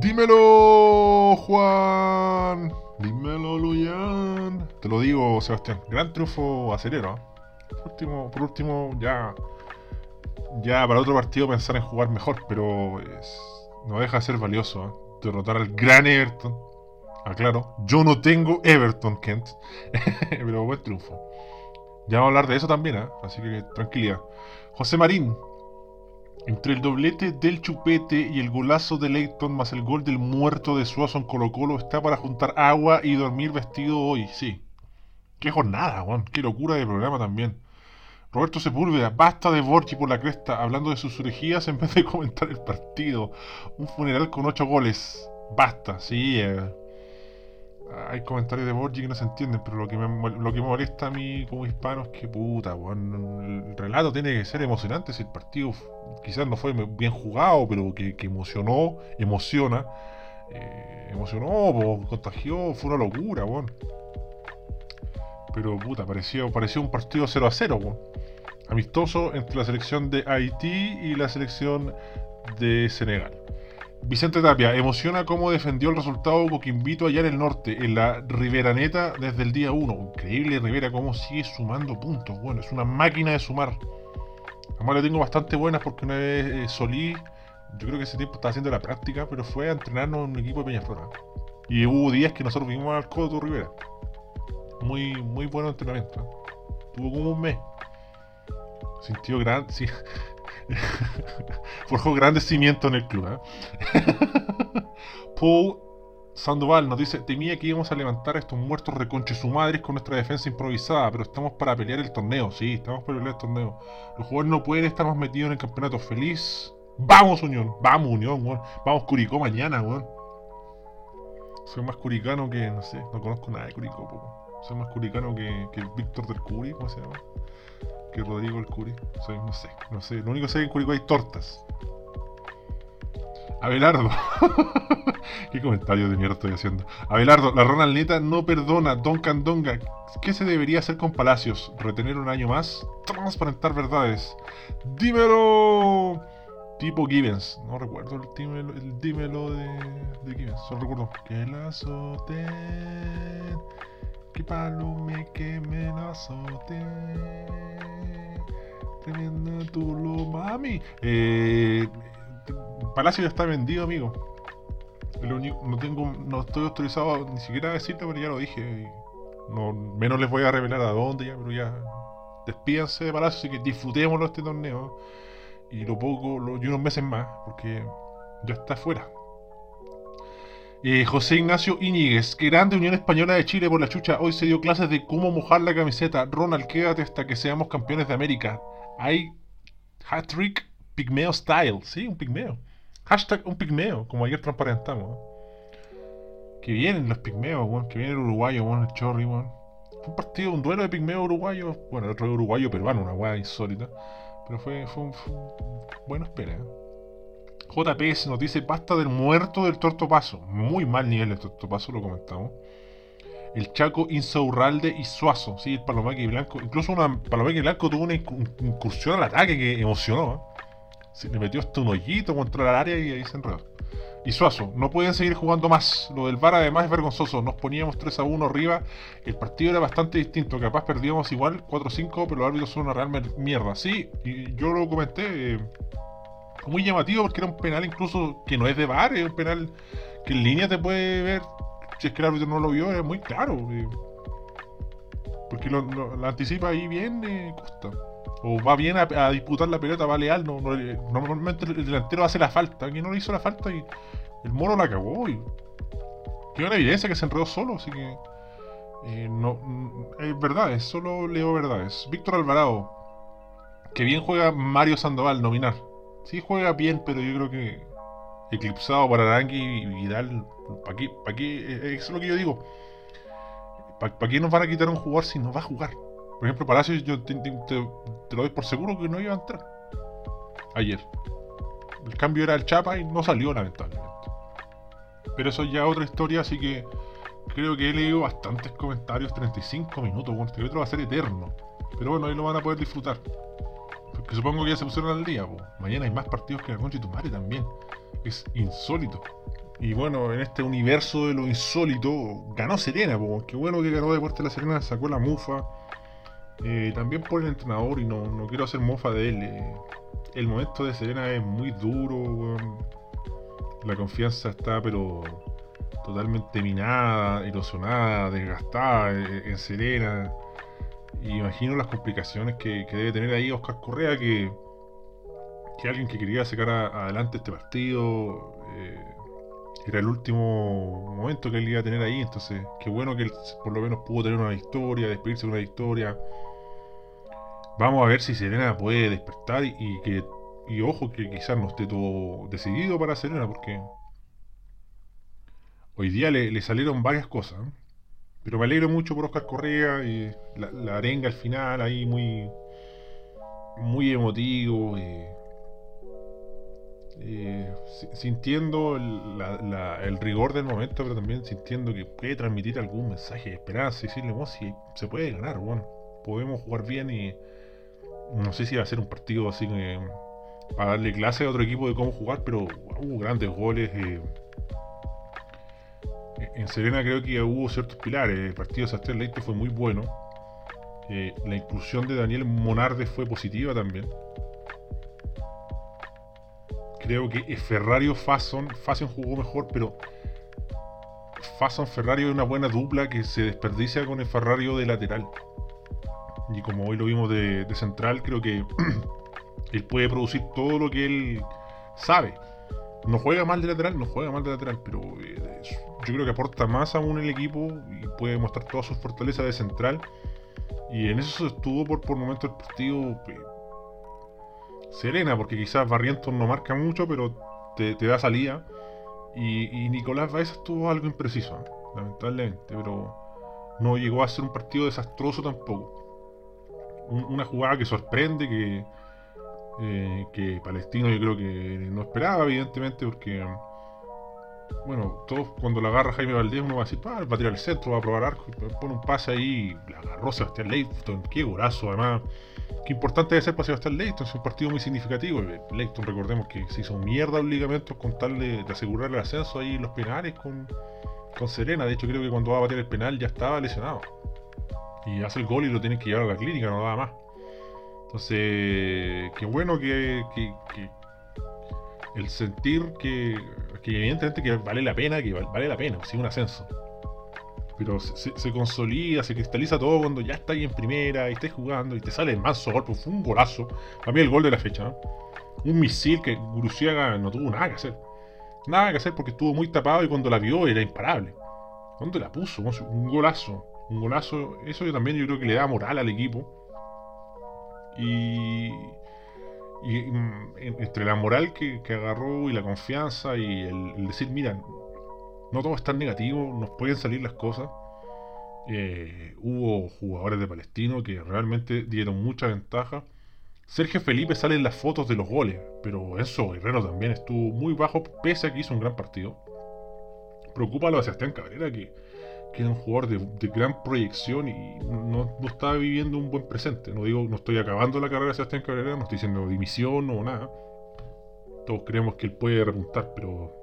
Dímelo, Juan. Dímelo, Luyan. Te lo digo, Sebastián. Gran triunfo acelero. ¿eh? Por último, por último, ya. Ya para otro partido pensar en jugar mejor, pero no deja de ser valioso. ¿eh? Derrotar al gran Everton. Aclaro, yo no tengo Everton, Kent. pero buen triunfo. Ya vamos a hablar de eso también, ¿eh? así que tranquilidad. José Marín, entre el doblete del Chupete y el golazo de Leighton más el gol del muerto de Suazo en Colo Colo está para juntar agua y dormir vestido hoy, sí. Qué jornada, Juan, qué locura de programa también. Roberto Sepúlveda, basta de Borchi por la cresta, hablando de sus orejías en vez de comentar el partido. Un funeral con ocho goles. Basta, sí. Eh hay comentarios de Borgi que no se entienden, pero lo que me, molesta a mí como hispano es que puta, el relato tiene que ser emocionante. Si el partido quizás no fue bien jugado, pero que, emocionó, emociona, eh, emocionó, contagió, fue una locura, bueno. Pero puta, pareció, pareció un partido 0 a 0, amistoso entre la selección de Haití y la selección de Senegal. Vicente Tapia, emociona cómo defendió el resultado Coquimbito allá en el norte, en la Rivera Neta desde el día 1. Increíble Rivera, cómo sigue sumando puntos. Bueno, es una máquina de sumar. Además le tengo bastante buenas porque una vez eh, Solí, yo creo que ese tiempo estaba haciendo la práctica, pero fue a entrenarnos en un equipo de Peñaflora. Y hubo días que nosotros vimos al Coto Rivera. Muy, muy buen entrenamiento. Tuvo como un mes. Sintió gran, sí, Forjó grandes cimientos en el club. ¿eh? Paul Sandoval nos dice: Temía que íbamos a levantar a estos muertos reconches su madres con nuestra defensa improvisada, pero estamos para pelear el torneo. Sí, estamos para pelear el torneo. Los jugadores no pueden estar más metidos en el campeonato. Feliz. Vamos, Unión. Vamos, Unión, Vamos, Curicó mañana, weón. Soy más curicano que, no sé, no conozco nada de Curicó, Soy más curicano que, que Víctor del Curi, ¿cómo se llama? que Rodrigo el Curi. Soy, no sé, no sé. Lo único que sé es que en Curicó hay tortas. Abelardo. ¿Qué comentario de mierda estoy haciendo? Abelardo, la Ronald Neta no perdona. Don Candonga. ¿Qué se debería hacer con Palacios? ¿Retener un año más? Transparentar verdades. ¡Dímelo! Tipo Givens. No recuerdo el dímelo, el dímelo de, de Givens. Solo recuerdo que la azoten. Que palume que me la azoten. Tremenda lo mami. Eh, Palacio ya está vendido, amigo. no tengo, no estoy autorizado ni siquiera a decirlo, pero ya lo dije. No, menos les voy a revelar a dónde ya, pero ya despídanse de Palacio, así que disfrutémoslo este torneo. Y lo poco, y unos meses más, porque ya está fuera. Eh, José Ignacio Iñiguez, grande Unión Española de Chile por la chucha. Hoy se dio clases de cómo mojar la camiseta. Ronald, quédate hasta que seamos campeones de América hay hat-trick pigmeo style, sí, un pigmeo. Hashtag un pigmeo, como ayer transparentamos. Que vienen los pigmeos, que viene el uruguayo, bueno, el chorri, Fue un partido, un duelo de pigmeo uruguayo, bueno, el otro uruguayo peruano, una weá insólita. Pero fue, fue, bueno, espera. JPS nos dice pasta del muerto del tortopaso. Muy mal nivel del tortopaso, lo comentamos el Chaco, Insaurralde y Suazo, sí, el Palomeque Blanco. Incluso una Palomeque Blanco tuvo una incursión al ataque que emocionó. ¿eh? Se le metió hasta un hoyito contra el área y ahí se enredó. Y Suazo, no pueden seguir jugando más. Lo del VAR además es vergonzoso. Nos poníamos 3 a 1 arriba. El partido era bastante distinto. Capaz perdíamos igual 4 5, pero los árbitros son una real mierda. Sí, y yo lo comenté. Eh, muy llamativo porque era un penal incluso que no es de bar, es un penal que en línea te puede ver, si es que el árbitro no lo vio, es muy claro. eh, porque lo, anticipa ahí bien eh, Costa. O va bien a, disputar la pelota, va leal. No, eh, normalmente el delantero hace la falta. Aquí no le hizo la falta y el mono la cagó. Y quedó en evidencia que se enredó solo, así que. eh, no, mm, es verdad, es solo leo verdades. Víctor Alvarado, que bien juega Mario Sandoval, nominar. Sí juega bien, pero yo creo que eclipsado por Arangui y Vidal. ¿Para qué? ¿Para qué? Eh, Eso es lo que yo digo. ¿Para qué nos van a quitar un jugador si no va a jugar? Por ejemplo, Palacios, yo te- te lo doy por seguro que no iba a entrar. Ayer. El cambio era el Chapa y no salió, lamentablemente. Pero eso ya es otra historia, así que creo que he leído bastantes comentarios. 35 minutos, bueno, este otro va a ser eterno. Pero bueno, ahí lo van a poder disfrutar. Porque supongo que ya se pusieron al día, po. Mañana hay más partidos que la concha y tu madre también. Es insólito. Y bueno, en este universo de lo insólito, ganó Serena, po. Qué bueno que ganó Deporte La Serena, sacó la mufa. Eh, también por el entrenador, y no, no quiero hacer mofa de él. eh. El momento de Serena es muy duro, weón. La confianza está, pero totalmente minada, erosionada, desgastada eh, en Serena. Imagino las complicaciones que, debe tener ahí Oscar Correa, que, que alguien que quería sacar adelante este partido. eh, era el último momento que él iba a tener ahí, entonces qué bueno que él por lo menos pudo tener una victoria, despedirse de una victoria. Vamos a ver si Serena puede despertar y, que y ojo que quizás no esté todo decidido para Serena porque hoy día le, le salieron varias cosas. ¿eh? Pero me alegro mucho por Oscar Correa y la, arenga al final ahí muy muy emotivo. eh, eh, si- sintiendo el, rigor del momento, pero también sintiendo que puede transmitir algún mensaje de esperanza y decirle, "Bueno, si se puede ganar, bueno, podemos jugar bien y no sé si va a ser un partido así que para darle clase a otro equipo de cómo jugar, pero hubo grandes goles. eh. En Serena creo que hubo ciertos pilares. El partido de Sebastián Leite fue muy bueno. Eh, la inclusión de Daniel Monarde fue positiva también. Creo que Ferrario Fasson, Fasson jugó mejor, pero Fasson Ferrario es una buena dupla que se desperdicia con el Ferrario de lateral. Y como hoy lo vimos de central, creo que él puede producir todo lo que él sabe. No juega mal de lateral, no juega mal de lateral, pero eh, yo creo que aporta más aún el equipo y puede mostrar todas sus fortalezas de central. Y en eso estuvo por, por momentos el partido eh, serena, porque quizás Barrientos no marca mucho, pero te, te da salida. Y, Nicolás Baeza estuvo algo impreciso, lamentablemente, pero no llegó a ser un partido desastroso tampoco. Un- una jugada que sorprende, que, eh, que Palestino yo creo que no esperaba, evidentemente, porque, bueno, todos cuando la agarra Jaime Valdés uno va a decir, "Ah, va a tirar el centro, va a probar arco, pone un pase ahí, la agarró Sebastián Leighton, qué golazo, además. Qué importante debe ser para Sebastián Leighton, es un partido muy significativo. Leighton, recordemos que se hizo mierda los ligamentos con tal de, de asegurar el ascenso ahí en los penales con, con Serena. De hecho, creo que cuando va a bater el penal ya estaba lesionado. Y hace el gol y lo tienen que llevar a la clínica, no daba más. Entonces, qué bueno que, el sentir que, evidentemente que vale la pena, que val- vale la pena, si un ascenso. Pero se, consolida, se cristaliza todo cuando ya está ahí en primera y estés jugando y te sale el manso gol, pues fue un golazo. Para mí el gol de la fecha, ¿no? Un misil que Guruciaga no tuvo nada que hacer. Nada que hacer porque estuvo muy tapado y cuando la vio era imparable. ¿Dónde la puso? Un golazo. Un golazo. Eso yo también yo creo que le da moral al equipo. Y, y mm, en- entre la moral que, que agarró y la confianza y el, decir, mira, no todo es tan negativo, nos pueden salir las cosas. Eh, hubo jugadores de Palestino que realmente dieron mucha ventaja. Sergio Felipe sale en las fotos de los goles, pero Enzo Guerrero también estuvo muy bajo, pese a que hizo un gran partido. Preocupa a lo de Sebastián Cabrera, que, que era un jugador de, gran proyección y no, no estaba viviendo un buen presente. No digo, no estoy acabando la carrera de Sebastián Cabrera, no estoy diciendo dimisión o nada. Todos creemos que él puede repuntar, pero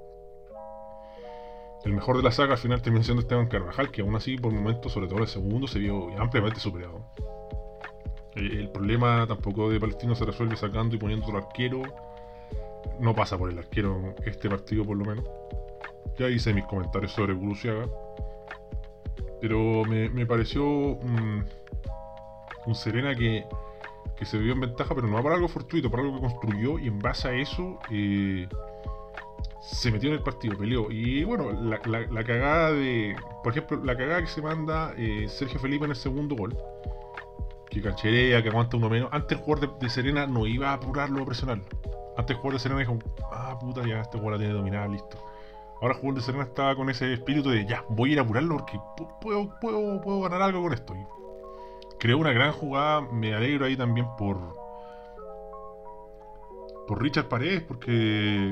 el mejor de la saga al final terminó siendo Esteban Carvajal, que aún así por momentos, sobre todo en el segundo, se vio ampliamente superado. El, problema tampoco de Palestino se resuelve sacando y poniendo otro arquero. no pasa por el arquero este partido por lo menos. Ya hice mis comentarios sobre Guruciaga. Pero me, pareció un, Serena que, se vio en ventaja, pero no por algo fortuito, por algo que construyó y en base a eso eh, se metió en el partido, peleó. Y bueno, la, cagada de. Por ejemplo, la cagada que se manda eh, Sergio Felipe en el segundo gol. Que cancherea, que aguanta uno menos. Antes el jugador de, Serena no iba a apurarlo o presionarlo. Antes el jugador de Serena dijo, ah puta, ya este jugador la tiene dominada, listo. Ahora jugador de Serena estaba con ese espíritu de ya, voy a ir a apurarlo porque puedo, puedo, puedo ganar algo con esto. creó una gran jugada, me alegro ahí también por, por Richard Paredes, porque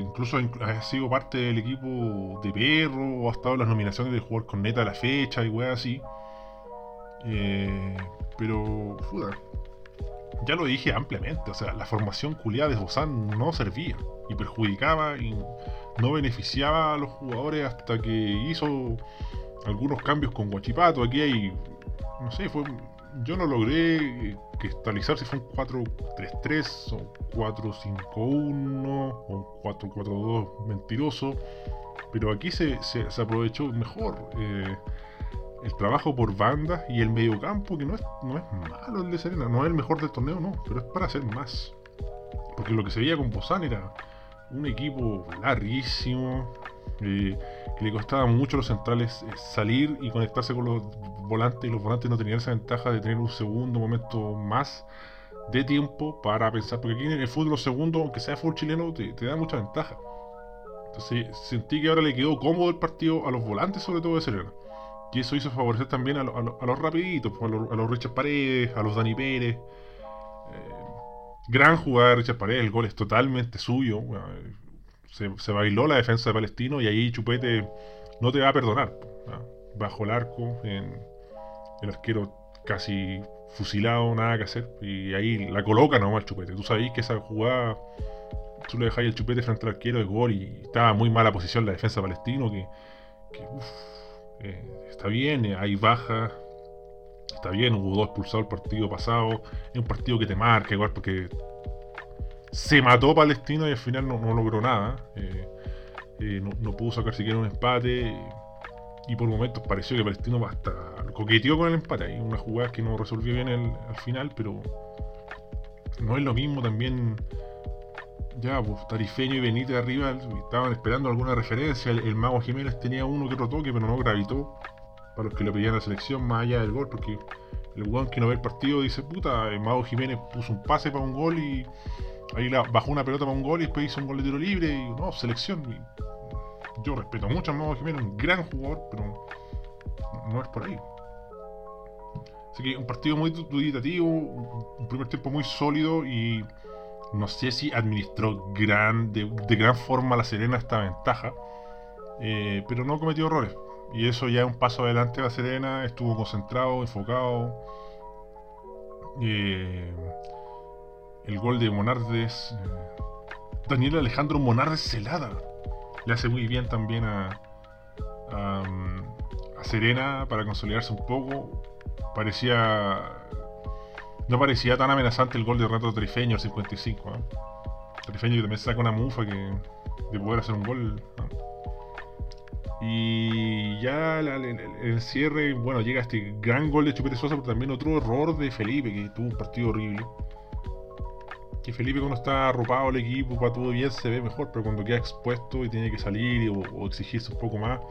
incluso ha sido parte del equipo de Perro, o ha estado en las nominaciones de jugador con neta de la fecha y weas así. Eh, pero, puta, ya lo dije ampliamente, o sea, la formación culiada de Bozán no servía y perjudicaba y no beneficiaba a los jugadores hasta que hizo algunos cambios con Guachipato. Aquí hay, no sé, fue yo no logré cristalizar si fue un 4-3-3 o 4-5-1 o un 4-4-2 mentiroso. Pero aquí se, aprovechó mejor eh, el trabajo por bandas y el mediocampo, que no es, no es malo el de Serena, no es el mejor del torneo, no, pero es para hacer más. Porque lo que se veía con Bozán era un equipo larguísimo, eh, que le costaba mucho a los centrales eh, salir y conectarse con los volantes y los volantes no tenían esa ventaja de tener un segundo momento más de tiempo para pensar, porque aquí en el fútbol segundo, aunque sea fútbol chileno, te, da mucha ventaja. Entonces sentí que ahora le quedó cómodo el partido a los volantes, sobre todo de Serena. Y eso hizo favorecer también a, los rapiditos, pues, a, los, a los Richard Paredes, a los Dani Pérez. Eh, gran jugada de Richard Paredes, el gol es totalmente suyo. Se, bailó la defensa de Palestino y ahí Chupete no te va a perdonar. Bajo el arco, en, el arquero casi fusilado, nada que hacer. Y ahí la coloca nomás el chupete. Tú sabéis que esa jugada, tú le dejáis el chupete frente al arquero de gol y estaba muy mala posición la defensa palestino. Que, eh, está bien, eh, hay baja. Está bien, hubo dos expulsados el partido pasado. Es un partido que te marca igual porque se mató Palestino y al final no, logró nada. Eh, no, no, pudo sacar siquiera un empate y por momentos pareció que Palestino hasta coqueteó con el empate. Hay una jugada que no resolvió bien al final, pero no es lo mismo también. Ya, pues Tarifeño y Benítez arriba estaban esperando alguna referencia. El, Mago Jiménez tenía uno que otro toque, pero no gravitó para los que le pedían la selección más allá del gol, porque el weón que no ve el partido dice, puta, el Mago Jiménez puso un pase para un gol y ahí la, bajó una pelota para un gol y después hizo un gol de tiro libre y no, selección yo respeto mucho a Mago Jiménez, un gran jugador, pero no es por ahí. Así que un partido muy duditativo, un primer tiempo muy sólido y no sé si administró gran, de, gran forma la Serena esta ventaja, eh, pero no cometió errores. Y eso ya es un paso adelante la Serena, estuvo concentrado, enfocado. Eh, el gol de Monardes. Eh, Daniel Alejandro Monardes Celada le hace muy bien también a, a, Serena para consolidarse un poco. Parecía. No parecía tan amenazante el gol de Renato Trifeño al 55. ¿eh? Trifeño que también saca una mufa que, de poder hacer un gol. Y ya el, cierre, bueno, llega este gran gol de Chupete Sosa, pero también otro error de Felipe, que tuvo un partido horrible que Felipe cuando está arropado el equipo, para todo bien, se ve mejor, pero cuando queda expuesto y tiene que salir o, exigirse un poco más,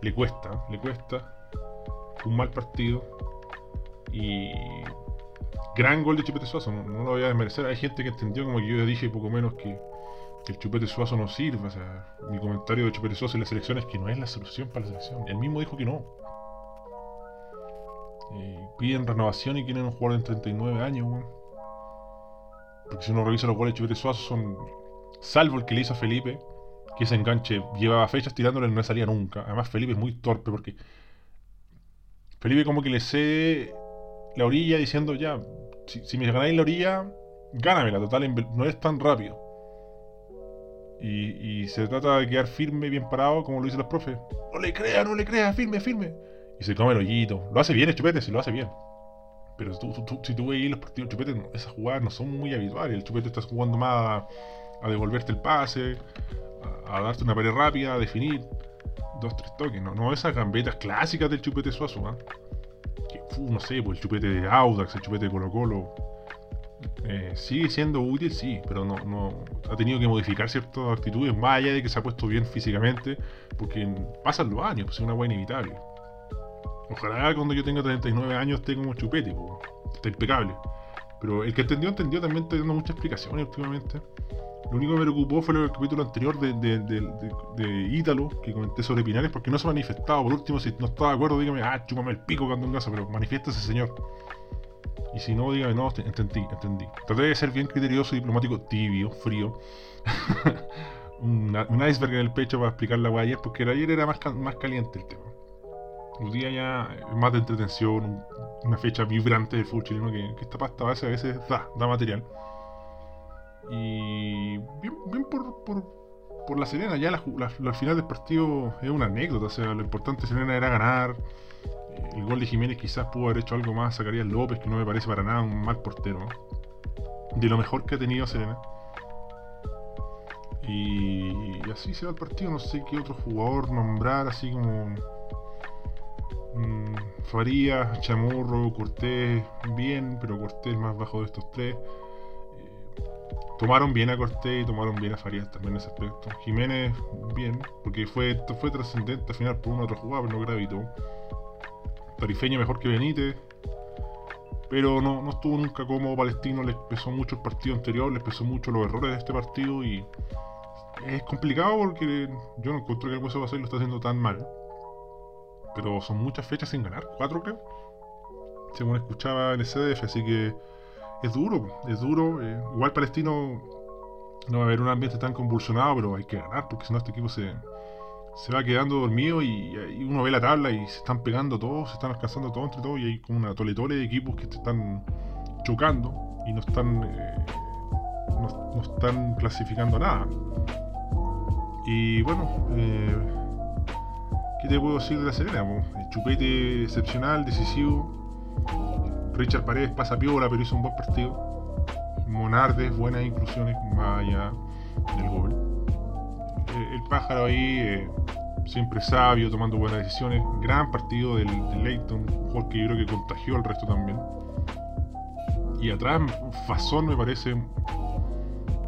le cuesta, le cuesta. Un mal partido. Y gran gol de Chupete Suazo, no, lo voy a desmerecer. Hay gente que entendió, como que yo dije poco menos, que, el Chupete Suazo no sirve. O sea, mi comentario de Chupete Suazo en la selección es que no es la solución para la selección. Él mismo dijo que no. Eh, piden renovación y quieren un jugador de 39 años, porque si uno revisa los goles de Chupete Suazo son. Salvo el que le hizo a Felipe, que ese enganche llevaba fechas tirándole y no salía nunca. Además, Felipe es muy torpe porque. Felipe, como que le cede la orilla diciendo ya, si, me ganáis la orilla, gánamela, total, no es tan rápido. Y, se trata de quedar firme, bien parado, como lo dicen los profes. No le crea, no le crea, firme, firme. Y se come el hoyito. Lo hace bien el chupete, se lo hace bien. Pero si tú ves los partidos del Chupete, esas jugadas no son muy habituales. El Chupete está jugando más a devolverte el pase, a, darte una pared rápida, a definir dos, tres toques, no, no esas gambetas clásicas del chupete Suazo, ¿ah? que, fu, no sé, pues el chupete de Audax, el chupete de Colo Colo, eh, sigue siendo útil, sí, pero no, no ha tenido que modificar ciertas actitudes, más allá de que se ha puesto bien físicamente, porque pasan los años, pues es una hueá inevitable. Ojalá cuando yo tenga 39 años tenga un chupete, pues, está impecable. Pero el que entendió, entendió, también está dando muchas explicaciones últimamente. Lo único que me preocupó fue el capítulo anterior de, de, de, de- Ítalo, que comenté sobre Pinares, porque no se ha manifestado. Por último, si no está de acuerdo, dígame, ah, chúpame el pico gaso, pero manifiesta ese señor. Y si no, dígame, no, te- entendí, entendí. Traté de ser bien criterioso, diplomático, tibio, frío. Un iceberg en el pecho para explicar la weá ayer, porque ayer era más, más caliente el tema. Hoy día ya más de entretención, un- una fecha vibrante del fútbol chileno que, que esta pasta base a veces da, da material. Y bien, bien por, por, por la Serena, ya la final del partido es una anécdota, o sea, lo importante Serena era ganar. El gol de Jiménez quizás pudo haber hecho algo más, Zacarías López, que no me parece para nada un mal portero. De lo mejor que ha tenido Serena. Y, y así se va el partido, no sé qué otro jugador nombrar, así como mm, Farías, Chamorro, Cortés, bien, pero Cortés más bajo de estos tres. Eh, tomaron bien a Cortés y tomaron bien a Farías también en ese aspecto. Jiménez, bien, porque fue, fue trascendente al final por una otra jugada, pero no gravitó. Tarifeño mejor que Benítez. Pero no, no estuvo nunca como Palestino, les pesó mucho el partido anterior, les pesó mucho los errores de este partido y es complicado porque yo no encuentro que el Hueso Basel lo está haciendo tan mal. Pero son muchas fechas sin ganar, cuatro creo. Según escuchaba en el CDF, así que es duro, es duro. eh, igual Palestino no va a haber un ambiente tan convulsionado, pero hay que ganar porque si no este equipo se, se va quedando dormido y, uno ve la tabla y se están pegando todos, se están alcanzando todos entre todos y hay como una tole-tole de equipos que están chocando y no están eh, no, no están clasificando nada. Y bueno, eh, ¿qué te puedo decir de la Serena? chupete excepcional, decisivo. Richard Paredes pasa piola, pero hizo un buen partido. Monardes, buenas inclusiones más allá del gol. El pájaro ahí, eh, siempre sabio, tomando buenas decisiones. Gran partido del, del Leighton, un jugador que yo creo que contagió al resto también. Y atrás, Fasón me parece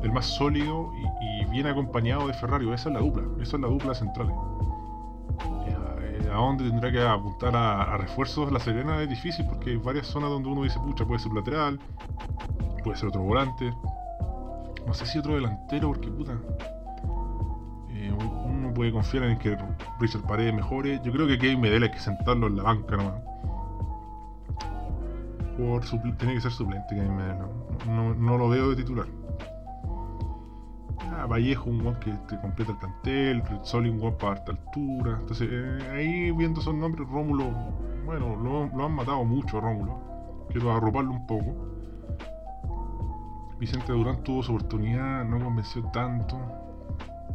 el más sólido y, bien acompañado de Ferrari. Esa es la dupla, esa es la dupla central. Eh, ¿A dónde tendrá que apuntar a, a refuerzos la Serena? Es difícil porque hay varias zonas donde uno dice, pucha, puede ser lateral, puede ser otro volante. No sé si otro delantero, porque puta. Eh, uno puede confiar en que Richard Paredes mejore. Yo creo que Kevin Medela hay que sentarlo en la banca nomás. Por tiene que ser suplente Kevin Medela. No, lo veo de titular. Ah, Vallejo, un guan que completa el plantel, Rizzoli, un guan para harta altura. Entonces, eh, ahí viendo esos nombres, Rómulo, bueno, lo, han matado mucho Rómulo. Quiero arroparlo un poco. Vicente Durán tuvo su oportunidad, no convenció tanto.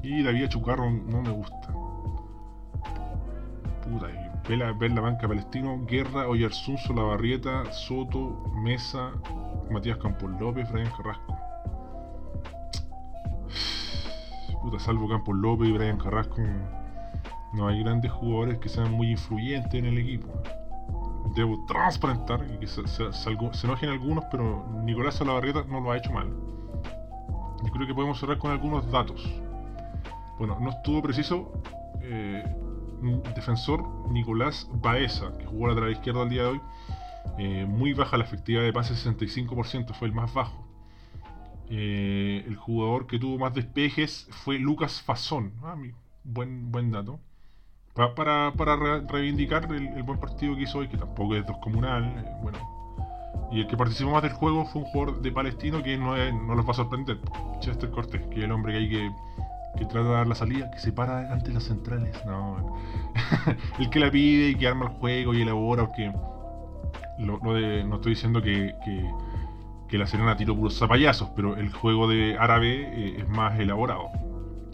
Y la vía Chucarro no me gusta. Puta, y ver la, ver la banca palestino, Guerra, Oyarsunzo, La Barrieta, Soto, Mesa, Matías Campos López, Brian Carrasco. Puta, salvo Campos López y Brian Carrasco, no hay grandes jugadores que sean muy influyentes en el equipo. Debo transparentar que se, se- se se enojen algunos, pero Nicolás Salabarrieta no lo ha hecho mal. Yo creo que podemos cerrar con algunos datos. Bueno, no estuvo preciso eh, defensor Nicolás Baeza, que jugó a la lateral izquierda el día de hoy. Eh, muy baja la efectividad de pase, 65%, fue el más bajo. Eh, el jugador que tuvo más despejes fue Lucas Fasón. Ah, buen, buen dato. Pa- para, para re- reivindicar el, buen partido que hizo hoy, que tampoco es descomunal. eh, bueno. Y el que participó más del juego fue un jugador de Palestino que no, no los va a sorprender. Chester Cortés, que es el hombre que hay que, que trata de dar la salida, que se para ante las centrales. No, el que la pide y que arma el juego y elabora, porque lo, no estoy diciendo que, que, la Serena tiró puros zapayazos, pero el juego de árabe eh, es más elaborado.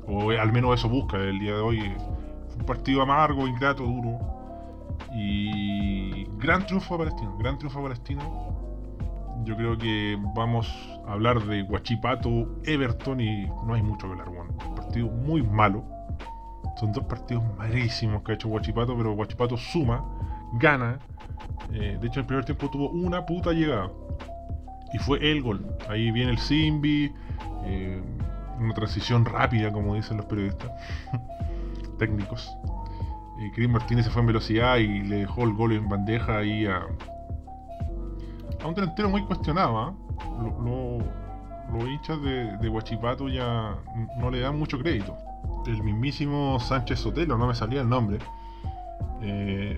O eh, al menos eso busca el día de hoy. fue un partido amargo, ingrato, duro. Y gran triunfo palestino, gran triunfo palestino. Yo creo que vamos a hablar de Guachipato, Everton y no hay mucho que hablar, bueno. Un partido muy malo. Son dos partidos malísimos que ha hecho Guachipato, pero Guachipato suma, gana. Eh, de hecho, en el primer tiempo tuvo una puta llegada. Y fue el gol. Ahí viene el Simbi. eh, una transición rápida, como dicen los periodistas técnicos. Eh, Chris Martínez se fue en velocidad y le dejó el gol en bandeja ahí a, a un delantero muy cuestionado. ¿ah? Lo- lo- los hinchas de, de Huachipato ya no le dan mucho crédito. El mismísimo Sánchez Sotelo, no me salía el nombre. Eh,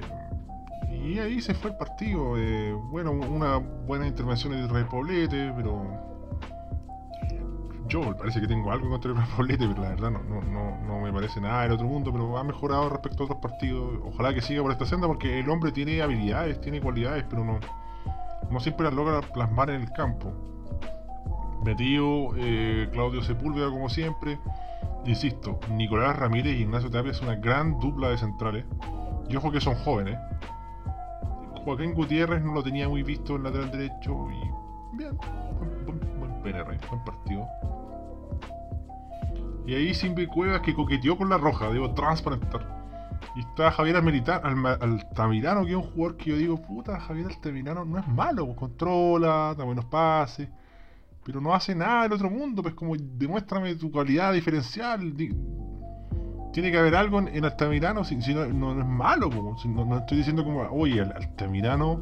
y ahí se fue el partido. eh, bueno, una buena intervención de Repoblete, pero. Yo parece que tengo algo contra el Repoblete, pero la verdad no, no, no, no me parece nada del otro mundo, pero ha mejorado respecto a otros partidos. Ojalá que siga por esta senda porque el hombre tiene habilidades, tiene cualidades, pero no, no siempre las logra plasmar en el campo. Metido eh, Claudio Sepúlveda como siempre. Insisto, Nicolás Ramírez y Ignacio Tapia es una gran dupla de centrales. Y ojo que son jóvenes. Joaquín Gutiérrez no lo tenía muy visto en lateral derecho y bien, buen, buen, buen PNR, buen partido. Y ahí Simbi Cuevas que coqueteó con la roja, debo transparentar. Y está Javier Altamirano, que es un jugador que yo digo, puta, Javier Altamirano no es malo, pues, controla, da buenos pases, pero no hace nada del otro mundo, pues como demuéstrame tu calidad diferencial. di- Tiene que haber algo en, en Altamirano, si, no, no- es malo, pues, si no, estoy diciendo como, oye, Al- Altamirano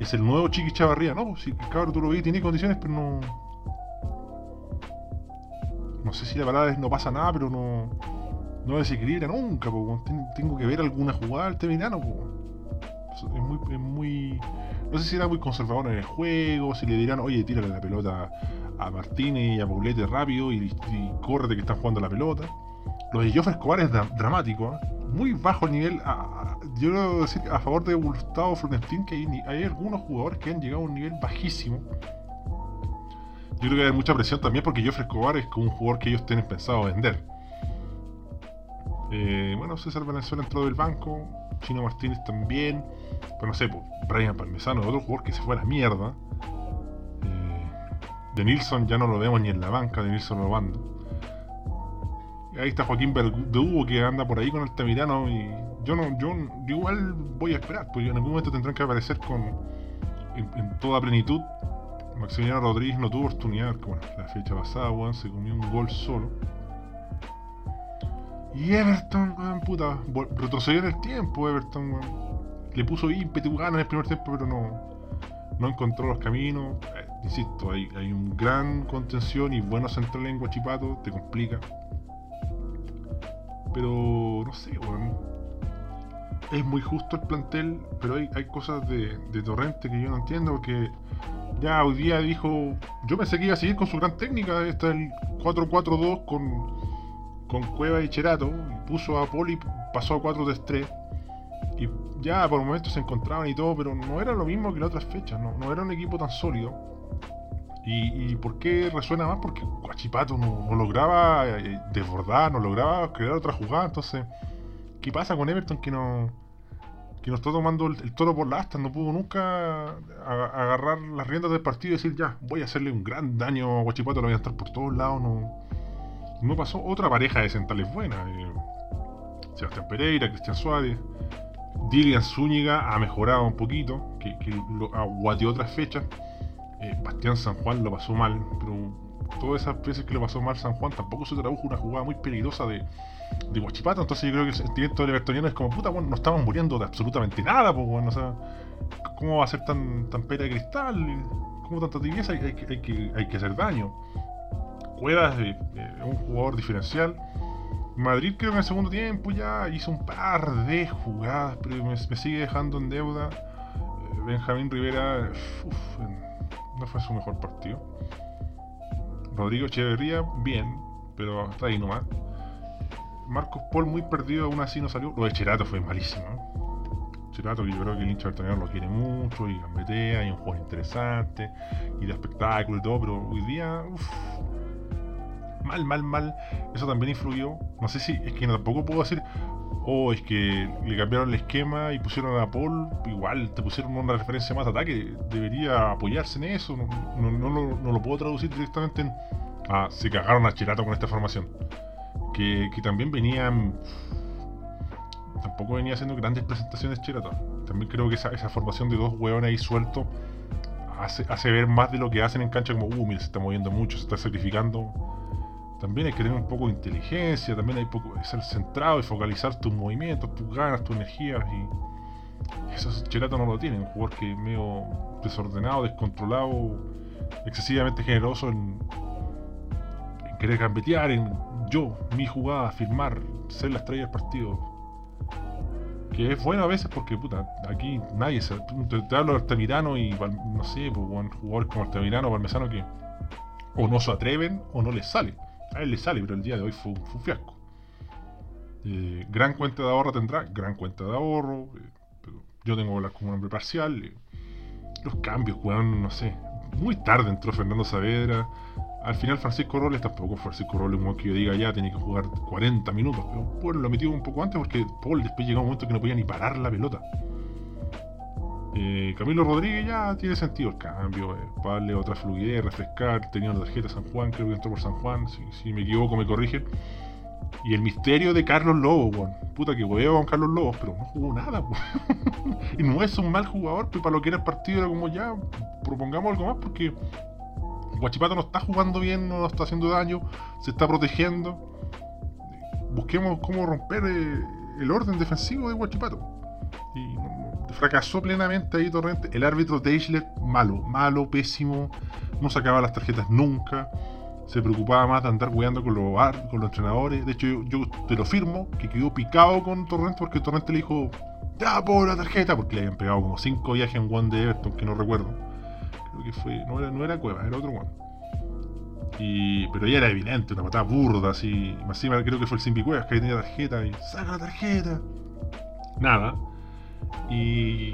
es el nuevo Chiqui Chavarría, no, pues, si cabrón tú lo ves, tiene condiciones, pero no... No sé si la palabra es no pasa nada, pero no no desequilibra nunca, po, tengo que ver alguna jugada del Temirano, po. Es muy, es muy. No sé si era muy conservador en el juego, si le dirán, oye, tírale la pelota a Martínez y a Paulete rápido y, y córrete que están jugando la pelota. Lo de Joffre Escobar es dra- dramático, ¿eh? muy bajo el nivel. yo quiero decir a favor de Gustavo Florentín que hay, hay algunos jugadores que han llegado a un nivel bajísimo. Yo creo que hay mucha presión también porque Joffre Escobar es como un jugador que ellos tienen pensado vender. Eh, bueno, César Valenzuela entró del banco, Chino Martínez también, pero no sé, pues, Brian Parmesano, otro jugador que se fue a la mierda. Eh, de Nilsson ya no lo vemos ni en la banca, de Nilsson robando. Y ahí está Joaquín Verdugo que anda por ahí con Altamirano y yo no, yo, igual voy a esperar, porque en algún momento tendrán que aparecer con en, toda plenitud. Maximiliano Rodríguez no tuvo oportunidad, bueno, la fecha pasada, se comió un gol solo. Y Everton, weón, puta, retrocedió en el tiempo, Everton, weón. Le puso ímpetu, gana en el primer tiempo, pero no, no encontró los caminos. Eh, insisto, hay, hay un gran contención y buenos centrales en Guachipato, te complica. Pero, no sé, weón. Es muy justo el plantel, pero hay, cosas de, Torrente que yo no entiendo, porque ya hoy dijo, yo pensé que iba a seguir con su gran técnica, está el 4-4-2 con, con Cueva y Cherato, y puso a Poli, pasó a 4-3-3, y ya por momentos se encontraban y todo, pero no era lo mismo que las otras fechas, no, no era un equipo tan sólido. ¿Y, por qué resuena más? Porque Guachipato no, no lograba eh, desbordar, no lograba crear otra jugada, entonces, ¿qué pasa con Everton que no que nos está tomando el, toro por la asta, no pudo nunca agarrar las riendas del partido y decir ya, voy a hacerle un gran daño a Guachipato, lo voy a estar por todos lados, no, no pasó otra pareja de centrales buena. eh, Sebastián Pereira, Cristian Suárez, Dilian Zúñiga ha mejorado un poquito, que, lo aguateó otras fechas. Eh, Bastián San Juan lo pasó mal, pero todas esas veces que lo pasó mal San Juan tampoco se tradujo una jugada muy peligrosa de, de Guachipato. Entonces yo creo que el sentimiento del evertoniano es como, puta, bueno, no estamos muriendo de absolutamente nada, pues, bueno, o sea, ¿cómo va a ser tan, tan pera de cristal? ¿Cómo tanta tibieza? Hay, hay que, hay que hacer daño. Cuevas es un jugador diferencial. Madrid creo que en el segundo tiempo ya hizo un par de jugadas, pero me, sigue dejando en deuda. Eh, Benjamín Rivera uf, no fue su mejor partido. Rodrigo Echeverría, bien, pero hasta ahí nomás. Marcos Paul muy perdido, aún así no salió. Lo de Cherato fue malísimo. ¿eh? Cherato que yo creo que el hincha del lo quiere mucho y gambetea y un juego interesante y de espectáculo y todo, pero hoy día, uff, mal, mal, mal. Eso también influyó. No sé si, es que tampoco puedo decir, o es que le cambiaron el esquema y pusieron a Paul, igual te pusieron una referencia más ataque, debería apoyarse en eso, no, no, no lo puedo traducir directamente en, ah, se cagaron a Chirato con esta formación, que, que también venían, tampoco venía haciendo grandes presentaciones Chirato, también creo que esa, esa formación de dos hueones ahí sueltos hace, hace ver más de lo que hacen en cancha como, uh, mira, se está moviendo mucho, se está sacrificando, también hay que tener un poco de inteligencia, también hay poco ser centrado y focalizar tus movimientos, tus ganas, tus energías y eso Cherato no lo tiene, un jugador que es medio desordenado, descontrolado, excesivamente generoso en, querer gambetear, en yo, mi jugada, firmar, ser la estrella del partido. Que es bueno a veces porque, puta, aquí nadie se. Te, hablo de Altamirano y, no sé, pues, jugadores como Altamirano o Parmesano que o no se atreven o no les sale. A él le sale, pero el día de hoy fue, un- fue un fiasco. Eh, gran cuenta de ahorro tendrá, gran cuenta de ahorro. eh, yo tengo que hablar como un hombre parcial. eh, los cambios, weón, no sé. Muy tarde entró Fernando Saavedra. Al final Francisco Robles tampoco Francisco Robles, un que yo diga ya tenía que jugar 40 minutos. Pero bueno, lo metió un poco antes porque Paul después llegó un momento que no podía ni parar la pelota. Eh, Camilo Rodríguez ya tiene sentido el cambio, eh, para darle otra fluidez, refrescar, tenía una tarjeta San Juan, creo que entró por San Juan, si, me equivoco me corrigen. Y el misterio de Carlos Lobos, weón. Puta que hueveo con Carlos Lobos, pero no jugó nada, y no es un mal jugador, pero para lo que era el partido era como ya, propongamos algo más porque Guachipato no está jugando bien, no está haciendo daño, se está protegiendo. Busquemos cómo romper eh, el orden defensivo de Guachipato. Y fracasó plenamente ahí Torrente. El árbitro Deichler, malo, malo, pésimo. No sacaba las tarjetas nunca. Se preocupaba más de andar jugando con los, con los entrenadores. De hecho, yo, te lo firmo, que quedó picado con Torrente porque Torrente le dijo, ya por la tarjeta, porque le habían pegado como cinco viajes en One de Everton, que no recuerdo. Creo que fue, no era, no era Cueva, era otro One. Y, pero ya era evidente, una patada burda, así. Más encima creo que fue el Simbi Cuevas que tenía tarjeta y saca la tarjeta. Nada. Y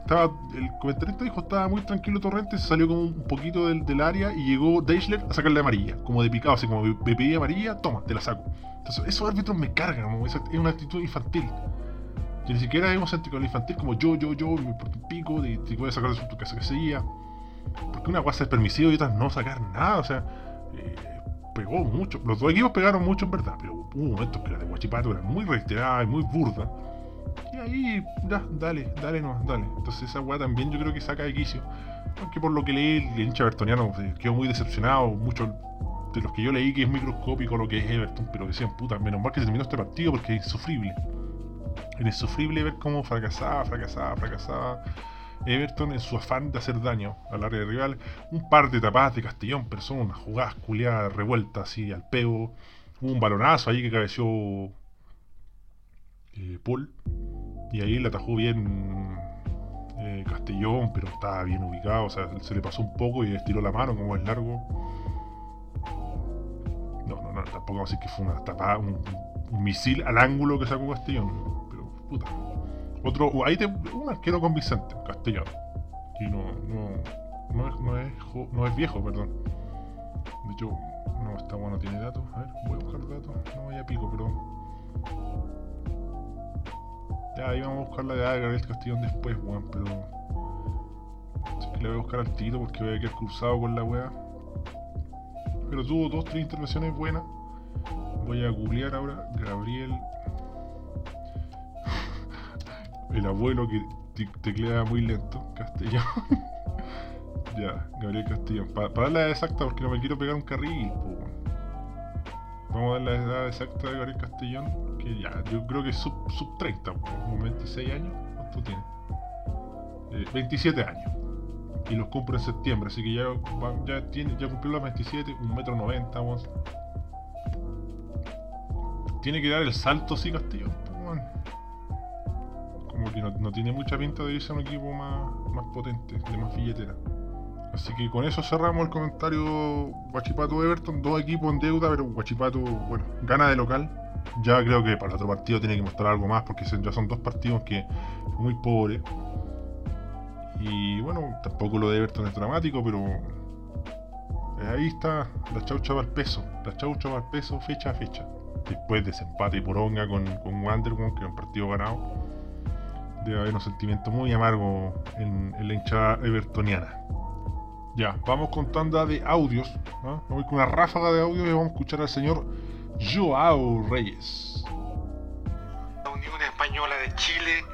estaba, el comentarista dijo estaba muy tranquilo Torrente, se salió como un poquito del, del área y llegó Deichler a sacarle amarilla, como de picado, así como me pedí amarilla, toma, te la saco. Entonces, esos árbitros me cargan, como esa- es una actitud infantil. Yo ni siquiera hemos sentido con el infantil como yo, yo, yo, me importa un pico, de si puedes sacar eso tu casa que seguía. Porque una cosa es permisivo y otra no sacar nada, o sea, eh, pegó mucho. Los dos equipos pegaron mucho en verdad, pero hubo momentos que la de Guachipato era muy reiterada y muy burda. Ahí, ya, dale, dale no, dale. Entonces esa weá también yo creo que saca de quicio. Aunque por lo que leí, el hincha bertoniano eh, quedó muy decepcionado. Muchos de los que yo leí que es microscópico lo que es Everton, pero decían, puta, menos mal que terminó este partido porque es insufrible. Era insufrible ver cómo fracasaba, fracasaba, fracasaba. Everton en su afán de hacer daño al área rival. Un par de tapadas de Castellón, pero son unas jugadas culiadas revueltas así al pego. Hubo un balonazo ahí que cabeció eh, Paul. Y ahí le atajó bien eh, Castellón, pero estaba bien ubicado. O sea, se le pasó un poco y estiró la mano como es largo. No, no, no, tampoco vamos a decir que fue una tapada, un, misil al ángulo que sacó Castellón. Pero, puta. Otro, ahí te, un arquero convincente, Castellón. Y no, no, no es, no es, no es viejo, perdón. De hecho, no, está bueno, tiene datos. A ver, voy a buscar datos. No, ya pico, perdón. Ya, ahí vamos a buscar la edad de Gabriel Castellón después, weón, pero. Así que le voy a buscar al tiro porque voy a quedar cruzado con la wea. Pero tuvo dos, tres intervenciones buenas. Voy a googlear ahora Gabriel. El abuelo que te- teclea muy lento, Castellón. ya, Gabriel Castellón. Para dar la exacta porque no me quiero pegar un carril, po. Vamos a dar la edad exacta de Gabriel Castellón. Que ya, yo creo que sub, sub 30, po, como 26 años. ¿Cuánto tiene? Eh, 27 años. Y los cumple en septiembre, así que ya, ya, tiene, ya cumplió los 27, un metro 90, vamos. Tiene que dar el salto, sí, Castellón. Como que no, no tiene mucha pinta de irse a un equipo más, más potente, de más billetera. Así que con eso cerramos el comentario Guachipato Everton, dos equipos en deuda, pero Guachipato, bueno, gana de local. Ya creo que para el otro partido tiene que mostrar algo más porque ya son dos partidos que muy pobre. Y bueno, tampoco lo de Everton es dramático, pero eh, ahí está la chaucha para el peso, la chaucha para el peso fecha a fecha. después de ese empate y poronga con, con Wander, weón, que era un partido ganado. Debe haber un sentimiento muy amargo en, en la hinchada evertoniana. Ya, vamos con tanda de audios. ¿no? Voy con una ráfaga de audios y vamos a escuchar al señor Joao Reyes. La Unión Española de Chile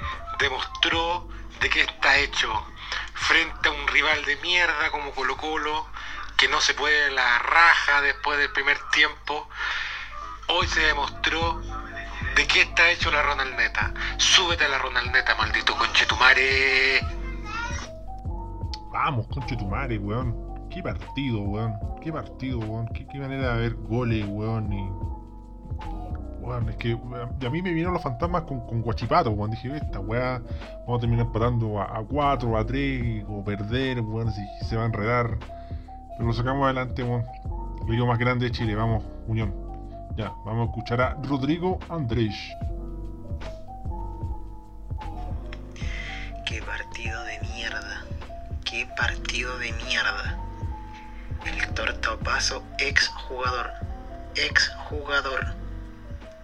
demostró de qué está hecho frente a un rival de mierda como Colo Colo, que no se puede la raja después del primer tiempo. Hoy se demostró de qué está hecho la Ronaldeta. Súbete a la Ronaldeta, maldito conchetumare. Vamos, conche tu madre, weón. Qué partido, weón. Qué partido, weón. Qué, manera de ver goles, weón. Y... Weón, es que a mí me vinieron los fantasmas con, con Guachipato, weón. Dije, esta weá, vamos a terminar empatando a 4, a 3, o perder, weón, si se va a enredar. Pero lo sacamos adelante, weón. El equipo más grande de Chile, vamos, Unión. Ya, vamos a escuchar a Rodrigo Andrés. Qué. Qué partido de mierda. El tortapaso ex jugador. Ex jugador.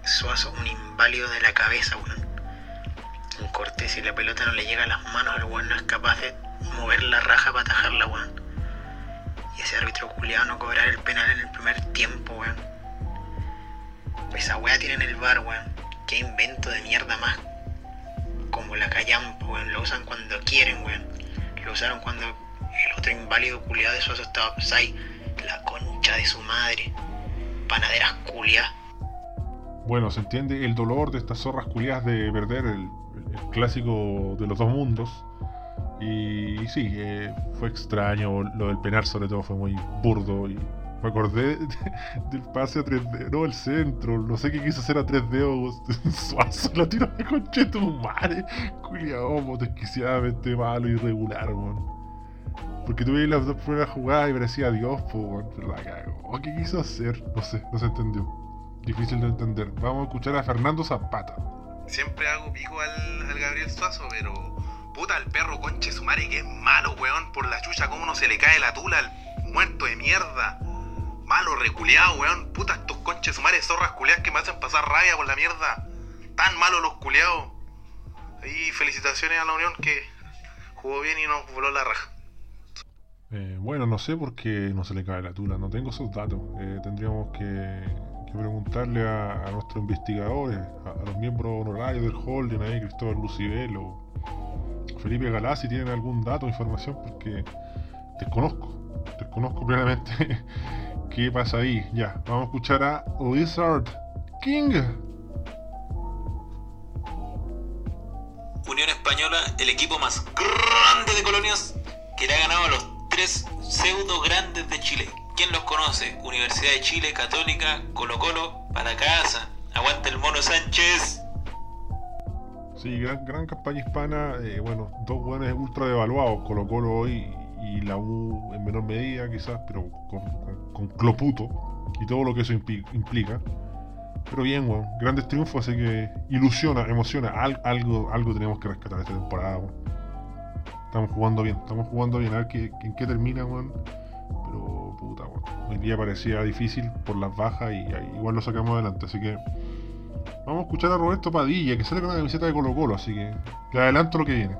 Suazo, un inválido de la cabeza, weón. Un corte, si la pelota no le llega a las manos, el weón no es capaz de mover la raja para atajarla, weón. Y ese árbitro culiado no cobrar el penal en el primer tiempo, weón. Esa weá tiene en el bar, weón. Qué invento de mierda más como la callampa, weón. Lo usan cuando quieren, weón. Lo usaron cuando el otro inválido culiado de Suazo estaba offside. La concha de su madre. Panaderas culiadas. Bueno, se entiende el dolor de estas zorras culiadas de perder el, el clásico de los dos mundos. Y, sí, eh, fue extraño. Lo del penal, sobre todo, fue muy burdo. Y me acordé de- del pase a 3D, no, el centro. No sé qué quiso hacer a 3D o Suazo. La tiró de conchetumare. Culiao, desquiciadamente malo irregular, weón. Porque tuve las dos primeras jugadas y parecía Dios, pues, weón. La cagó. ¿Qué quiso hacer? No sé, no se entendió. Difícil de entender. Vamos a escuchar a Fernando Zapata. Siempre hago pico al, al Gabriel Suazo, pero. Puta, el perro conche su madre que es malo, weón. Por la chucha, cómo no se le cae la tula al muerto de mierda. Malo, reculeado, weón. Puta, estos conches madre zorras culeadas que me hacen pasar rabia por la mierda. Tan malos los culeados. Y felicitaciones a la Unión que jugó bien y nos voló la raja. Eh, bueno, no sé por qué no se le cae la tula, no tengo esos datos. Eh, tendríamos que, preguntarle a, nuestros investigadores, a, a los miembros honorarios del holding, ahí, Cristóbal Lucibel o Felipe Galá, si tienen algún dato o información, porque desconozco, desconozco plenamente qué pasa ahí. Ya, vamos a escuchar a Lizard King. Unión Española, el equipo más grande de colonias que le ha ganado a los tres pseudo grandes de Chile. ¿Quién los conoce? Universidad de Chile, Católica, Colo Colo, para casa. Aguanta el mono Sánchez. Sí, gran, gran campaña hispana. eh, bueno, dos buenos ultra devaluados, Colo Colo hoy y la U en menor medida quizás, pero con, con, Cloputo y todo lo que eso impli- implica. Pero bien, weón, grandes triunfos, así que ilusiona, emociona. Al- algo, algo tenemos que rescatar esta temporada, weón. Estamos jugando bien, estamos jugando bien. A ver qué, en qué termina, weón. Pero, puta, weón. Hoy día parecía difícil por las bajas y, igual lo sacamos adelante, así que Vamos a escuchar a Roberto Padilla, que sale con la camiseta de Colo Colo, así que le adelanto lo que viene.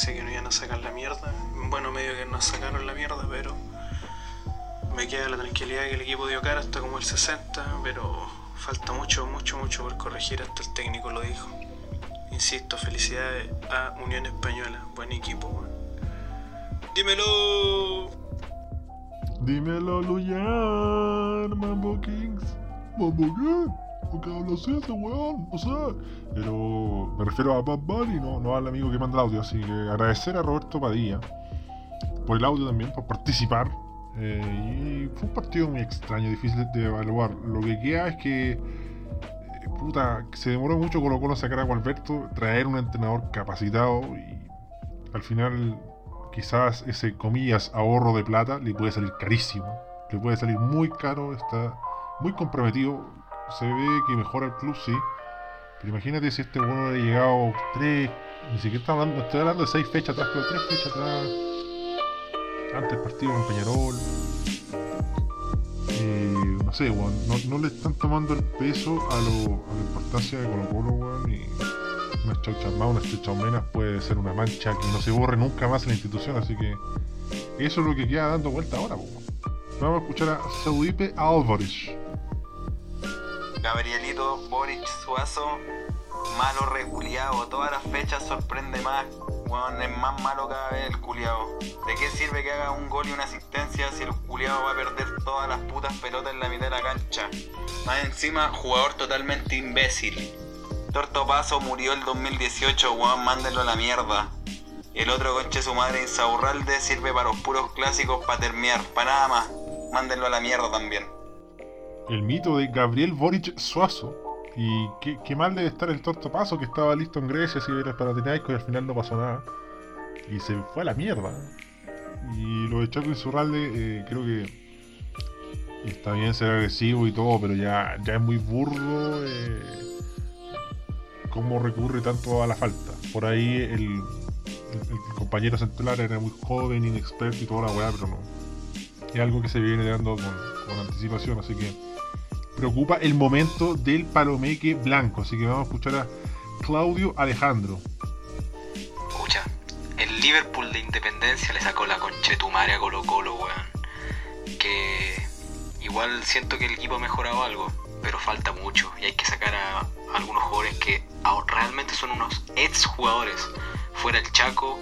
Pensé que no iban a sacar la mierda. Bueno, medio que nos sacaron la mierda, pero me queda la tranquilidad que el equipo dio cara hasta como el 60, pero falta mucho, mucho, mucho por corregir, hasta el técnico lo dijo. Insisto, felicidades a Unión Española, buen equipo. Dímelo. Dímelo, Luyan, Mambo Kings. Mambo King. ¿Por qué hablas ese, weón? No sé. Pero me refiero a Bad Bunny, no, no al amigo que manda el audio. Así que agradecer a Roberto Padilla por el audio también, por participar. Eh, y fue un partido muy extraño, difícil de evaluar. Lo que queda es que, eh, se demoró mucho Colo Colo sacar a Gualberto, traer un entrenador capacitado y al final quizás ese comillas ahorro de plata le puede salir carísimo, le puede salir muy caro, está muy comprometido, se ve que mejora el club, sí, pero imagínate si este bueno hubiera llegado tres, ni siquiera está hablando, estoy hablando de seis fechas atrás, pero tres fechas atrás, antes del partido con Peñarol. Eh, no sé, weón, no, le están tomando el peso a, lo, a la importancia de Colo Colo, weón, y unas chauchas más, unas chauchas menos puede ser una mancha que no se borre nunca más en la institución, así que eso es lo que queda dando vuelta ahora. Vamos a escuchar a Saudipe Álvarez. Gabrielito Boric Suazo, malo reculiado, todas las fechas sorprende más, weón, es más malo cada vez el culiao. ¿De qué sirve que haga un gol y una asistencia si el culiao va a perder todas las putas pelotas en la mitad de la cancha? Más encima, jugador totalmente imbécil. Torto Paso murió el 2018, weón, mándenlo a la mierda. El otro conche su madre Insaurralde sirve para los puros clásicos para terminar, para nada más. Mándenlo a la mierda también. El mito de Gabriel Boric Suazo. Y qué, mal debe estar el torto paso que estaba listo en Grecia, si era para Panathinaikos y al final no pasó nada. Y se fue a la mierda. Y lo de Chaco Insurralde, eh, creo que está bien ser agresivo y todo, pero ya, ya es muy burdo eh, cómo recurre tanto a la falta. Por ahí el, el- el compañero central era muy joven, inexperto y toda la weá, pero no. Es algo que se viene dando con, con anticipación, así que preocupa el momento del palomeque blanco. Así que vamos a escuchar a Claudio Alejandro. Escucha, el Liverpool de Independencia le sacó la conchetumare a Colo Colo, weón. Que igual siento que el equipo ha mejorado algo, pero falta mucho y hay que sacar a algunos jugadores que realmente son unos ex jugadores. Fuera el Chaco,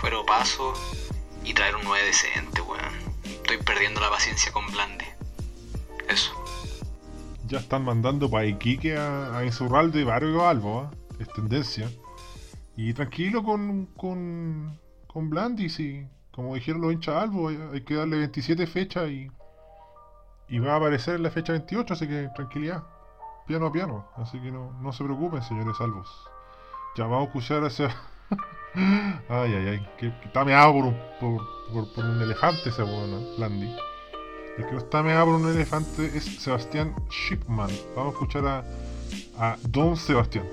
fuera Paso y traer un 9 decente, weón. Estoy perdiendo la paciencia con Blande. Eso. Ya están mandando para Iquique a, a Insurralde varios Albo, ¿ah? es tendencia. Y tranquilo con, con, con Blandis y como dijeron los hinchas Albo, hay, que darle 27 fechas y, y va a aparecer en la fecha 28, así que tranquilidad. Piano a piano, así que no, no se preocupen, señores Albos. Ya vamos a escuchar ese... ay, ay, ay, que, que está meado por por, por, por un elefante ese weón, ¿no? Blandi. El que no está meado por un elefante es Sebastián Shipman. Vamos a escuchar a, Don Sebastián.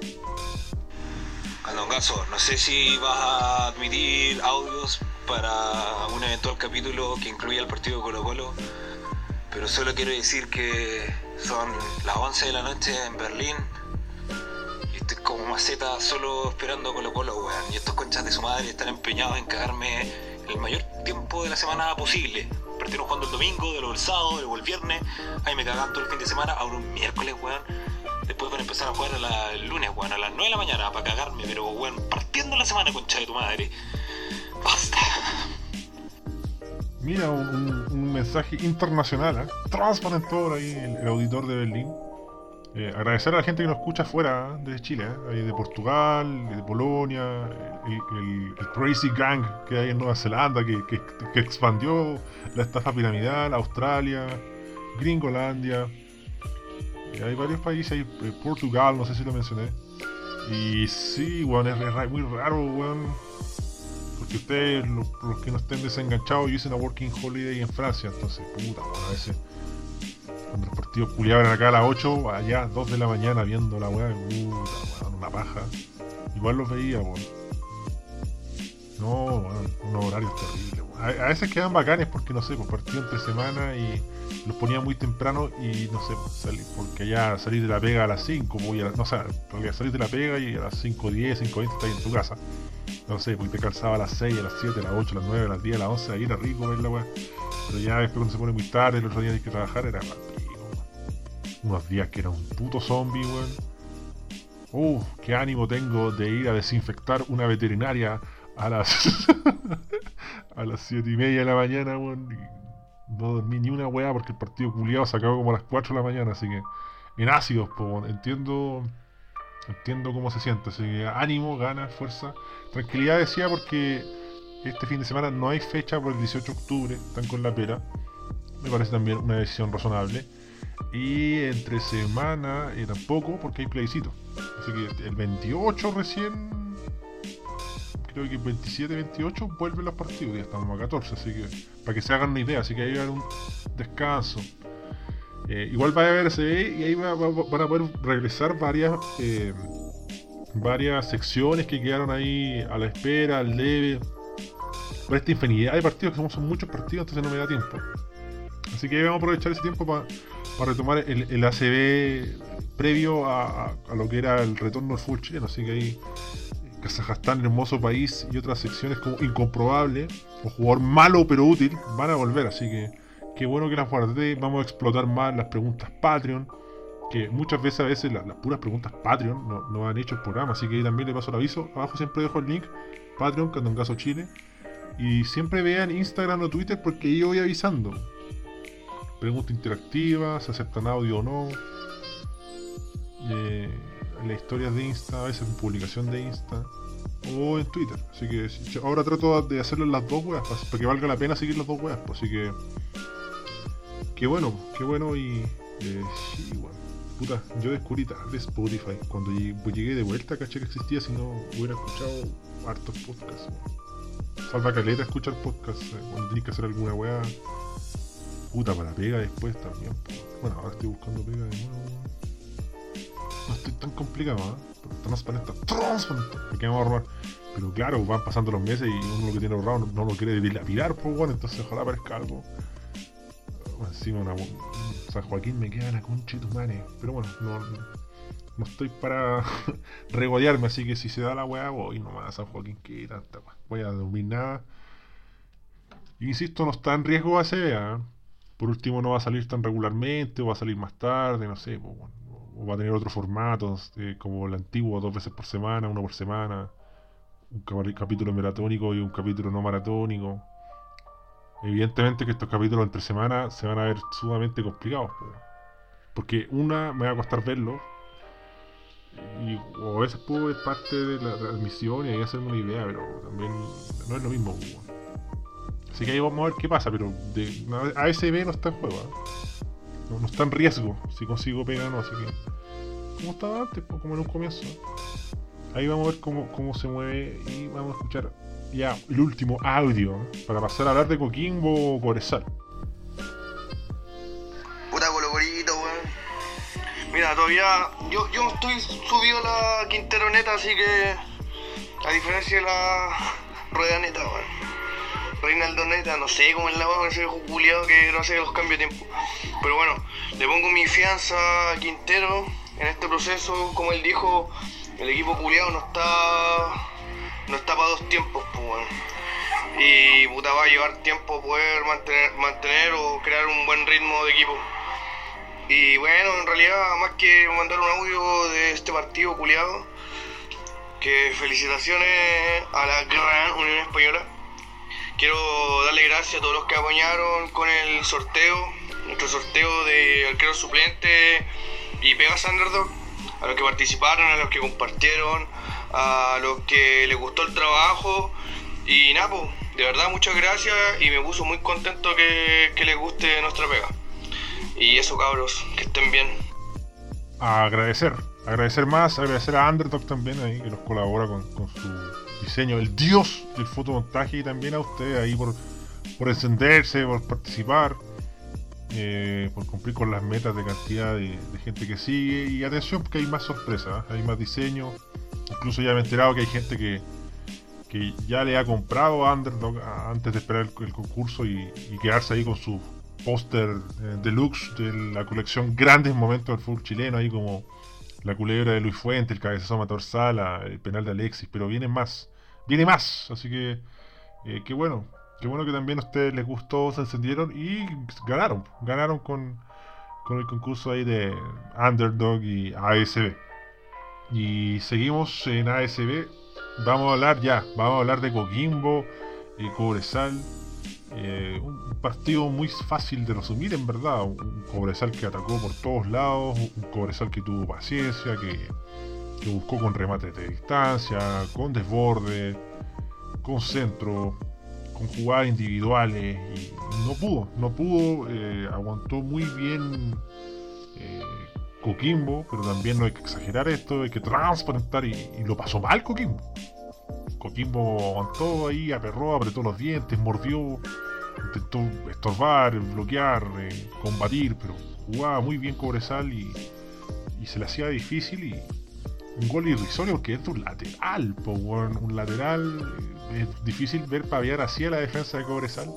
No sé si vas a admitir audios para un eventual capítulo que incluya el partido Colo Colo, pero solo quiero decir que son las 11 de la noche en Berlín y estoy como maceta solo esperando a Colo Colo, weón. Y estos conchas de su madre están empeñados en cagarme el mayor tiempo de la semana posible. Partieron jugando el domingo, de luego el sábado, de luego el viernes, ahí me cagan todo el fin de semana, ahora un miércoles, weón. Después van a empezar a jugar a la- el lunes, weón, a las 9 de la mañana para cagarme, pero weón, partiendo la semana, concha de tu madre. Basta. Mira, un, un- mensaje internacional, ¿eh? Transparentor ahí, el, el auditor de Berlín. Eh, agradecer a la gente que nos escucha fuera ¿eh? de Chile, ¿eh? De Portugal, de Polonia, el, el- Crazy Gang que hay en Nueva Zelanda, que, que- que expandió la estafa piramidal, Australia, Gringolandia. Eh, hay varios países, eh, Portugal, no sé si lo mencioné. Y sí, weón, es, muy raro, weón. Porque ustedes, los, los que no estén desenganchados, yo hice una working holiday en Francia, entonces, puta, weón, a veces. Cuando los partidos culiaban acá a las 8, allá 2 de la mañana viendo la weá, weón, una paja. Igual los veía, weón. No, weón, unos horarios terribles, weón. A, a veces quedan bacanes porque, no sé, pues partido entre semana y los ponía muy temprano y, no sé, pues, salí- porque ya salir de la pega a las 5, voy a, la- no sé, en realidad salir de la pega y a las 5.10, 5.20 estás en tu casa. No sé, porque te calzaba a las 6, a las 7, a las 8, a las 9, a las 10, a las 11, ahí era rico ver la weá. Pero ya después cuando se pone muy tarde, el otro día hay que trabajar, era weón. Unos días que era un puto zombie, weón. Uf, qué ánimo tengo de ir a desinfectar una veterinaria a las a las 7 y media de la mañana, weón. No dormí ni una weá porque el partido culiado se acabó como a las 4 de la mañana, así que en ácidos, po, weón. entiendo entiendo cómo se siente, así que ánimo, ganas, fuerza, tranquilidad decía porque este fin de semana no hay fecha por el 18 de octubre, están con la pera. Me parece también una decisión razonable. Y entre semana eh, tampoco, porque hay plebiscito. Así que el 28 recién, creo que el 27, 28 vuelven los partidos. Ya estamos a 14, así que para que se hagan una idea. Así que ahí va a haber un descanso. Eh, igual va a haber SB y ahí va- va- van a poder regresar varias eh, varias secciones que quedaron ahí a la espera, al debe. por esta infinidad de partidos, que son muchos partidos, entonces no me da tiempo. Así que vamos a aprovechar ese tiempo para retomar el, ACB previo a, lo que era el retorno del fútbol chileno. Así que ahí Kazajstán, hermoso país, y otras secciones como incomprobable o jugador malo pero útil van a volver. Así que qué bueno que las guardé. Vamos a explotar más las preguntas Patreon. Que muchas veces, a veces, la- las, puras preguntas Patreon no, han hecho el programa. Así que ahí también le paso el aviso. Abajo siempre dejo el link. Patreon, Caso Chile. Y siempre vean Instagram o Twitter porque ahí voy avisando. Preguntas interactivas, se aceptan audio o no. Eh, las historias de Insta, a veces en publicación de Insta. O en Twitter. Así que ahora trato de hacerlo en las dos weas para, para que valga la pena seguir las dos weas. pues, Así que. Qué bueno, qué bueno y. Eh, sí, bueno. Puta, yo descubrí tarde Spotify. Cuando llegué, pues llegué de vuelta, caché que existía si no hubiera escuchado hartos podcasts. Salva caleta escuchar podcasts eh, cuando tenés que hacer alguna wea. Puta para pega después también. Bueno, ahora estoy buscando pega de nuevo. No estoy tan complicado, ¿eh? Transparente, transparente. Me quedamos a robar. Pero claro, van pasando los meses y uno lo que tiene ahorrado no, lo quiere dilapidar, pues bueno, entonces ojalá aparezca algo. Encima una, un San Joaquín me queda la concha de tu madre. Pero bueno, no, no estoy para regodearme, así que si se da la weá, voy nomás a San Joaquín, que tanta. Voy a dormir nada. Insisto, no está en riesgo ACB, ¿ah? Por último, no va a salir tan regularmente, o va a salir más tarde, no sé, o va a tener otros formatos, eh, como el antiguo, dos veces por semana, uno por semana, un capítulo maratónico y un capítulo no maratónico. Evidentemente que estos capítulos entre semanas se van a ver sumamente complicados, porque una me va a costar verlo, y, o a veces puedo ver parte de la transmisión y ahí hacerme una idea, pero también no es lo mismo. Así que ahí vamos a ver qué pasa, pero de, ASB no está en juego. ¿ah? No, está en riesgo si consigo pega o no, así que. Como estaba antes, pues, como en un comienzo. Ahí vamos a ver cómo, cómo se mueve y vamos a escuchar ya el último audio ¿eh? para pasar a hablar de Coquimbo o Corezal. Puta colocorito, weón. Mira, todavía. Yo, yo estoy subido a la Quintero neta, así que. A diferencia de la rueda neta, weón. Reinaldo neta, no sé cómo es la con ese viejo culiado que no hace los cambios de tiempo. Pero bueno, le pongo mi fianza a Quintero en este proceso. Como él dijo, el equipo culiado no está. No está para dos tiempos, pues, weón. Y puta va a llevar tiempo poder mantener, mantener o crear un buen ritmo de equipo. Y bueno, en realidad, más que mandar un audio de este partido culiado, que felicitaciones a la gran Unión Española. Quiero darle gracias a todos los que apoyaron con el sorteo, nuestro sorteo de arquero suplente y Pegas Underdog, a los que participaron, a los que compartieron, a los que les gustó el trabajo. Y nada, po, de verdad muchas gracias y me puso muy contento que, que les guste nuestra pega. Y eso cabros, que estén bien. A agradecer, agradecer más, agradecer a Underdog también ahí, que nos colabora con, el dios del fotomontaje y también a ustedes ahí por, por encenderse, por participar, eh, por cumplir con las metas de cantidad de, gente que sigue. Y atención porque hay más sorpresas, ¿eh? hay más diseño, incluso ya me he enterado que hay gente que, que ya le ha comprado a Underdog antes de esperar el, concurso y, quedarse ahí con su póster eh, deluxe de la colección Grandes Momentos del Fútbol Chileno, ahí como la culebra de Luis Fuente, el cabezazo Mator Sala, el penal de Alexis, pero viene más, viene más, así que eh, qué bueno, qué bueno que también a ustedes les gustó, se encendieron y ganaron, ganaron con, con el concurso ahí de Underdog y ASB. Y seguimos en ASB, vamos a hablar ya, vamos a hablar de Coquimbo, y Cobresal, eh, un partido muy fácil de resumir en verdad, un, un Cobresal que atacó por todos lados, un Cobresal que tuvo paciencia, que, que buscó con remates de distancia, con desborde, con centro, con jugadas individuales y no pudo, no pudo, eh, aguantó muy bien eh, Coquimbo, pero también no hay que exagerar esto, hay que transparentar y, lo pasó mal Coquimbo. Coquimbo aguantó ahí, aperró, apretó los dientes, mordió, intentó estorbar, bloquear, eh, combatir, pero jugaba muy bien Cobresal y, y se le hacía difícil y un gol irrisorio porque es de un lateral, un lateral eh, es difícil ver paviar así a la defensa de Cobresal.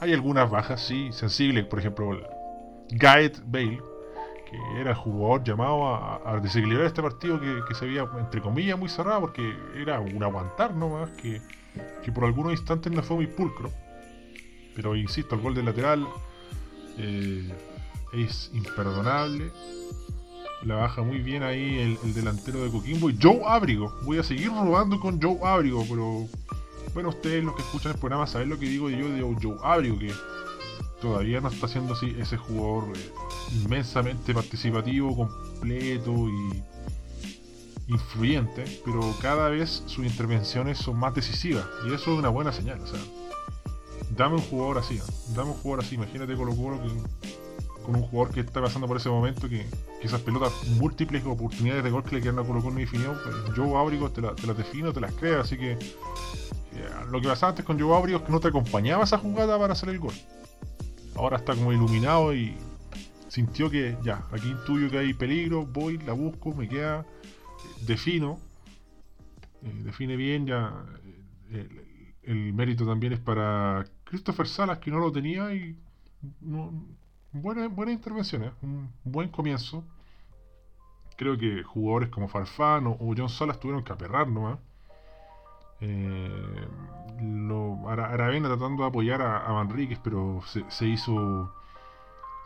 Hay algunas bajas, sí, sensibles, por ejemplo, Gaet Bale, que era el jugador llamado a, desequilibrar este partido que, se veía, entre comillas, muy cerrado, porque era un aguantar nomás, que, que por algunos instantes no fue muy pulcro. Pero insisto, el gol del lateral eh, es imperdonable. La baja muy bien ahí el, delantero de Coquimbo. Y Joe Abrigo. Voy a seguir robando con Joe Abrigo, pero bueno, ustedes los que escuchan el programa saben lo que digo yo de Joe Abrigo, que todavía no está siendo así ese jugador eh, inmensamente participativo, completo y influyente, pero cada vez sus intervenciones son más decisivas y eso es una buena señal. O sea, dame un jugador así, dame un jugador así. Imagínate Colo Colo que con un jugador que está pasando por ese momento que, esas pelotas múltiples oportunidades de gol que le quedan a Colo Colo definido, pues Joe Ábrigo te, te, las defino, te las crea, así que lo que pasaba antes con Joe Ábrigo es que no te acompañaba esa jugada para hacer el gol. Ahora está como iluminado y sintió que ya, aquí intuyo que hay peligro, voy, la busco, me queda, defino, eh, define bien, ya eh, el, el, mérito también es para Christopher Salas que no lo tenía y no, buena, buena intervención, ¿eh? un buen comienzo. Creo que jugadores como Farfán o, John Salas tuvieron que aperrar nomás. Eh, Aravena tratando de apoyar a, a Manríquez, pero se, hizo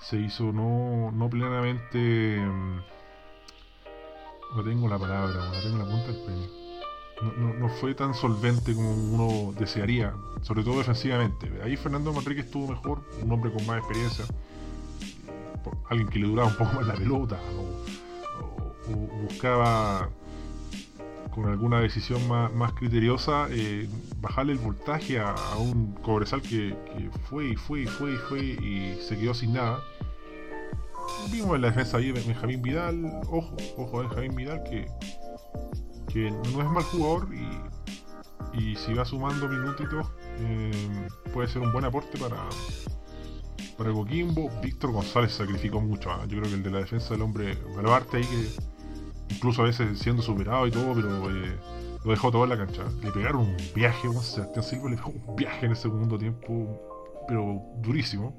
se hizo no, no plenamente mm, no tengo la palabra, no tengo la punta del pelo. No, no, fue tan solvente como uno desearía, sobre todo defensivamente. Ahí Fernando Manríquez estuvo mejor, un hombre con más experiencia alguien que le duraba un poco más la pelota o, buscaba con alguna decisión más, criteriosa eh, bajarle el voltaje a, un Cobresal que, fue y fue y fue y fue y se quedó sin nada. Vimos en la defensa ahí Benjamín Vidal, ojo, ojo Benjamín Vidal que, que no es mal jugador y, y si va sumando minutitos eh, puede ser un buen aporte para, para Coquimbo, Víctor González sacrificó mucho. ¿ah? Yo creo que el de la defensa del hombre Balbarte ahí que incluso a veces siendo superado y todo, pero eh, lo dejó todo en la cancha. Le pegaron un viaje, a Sebastián Silva le pegó un viaje en el segundo tiempo, pero durísimo.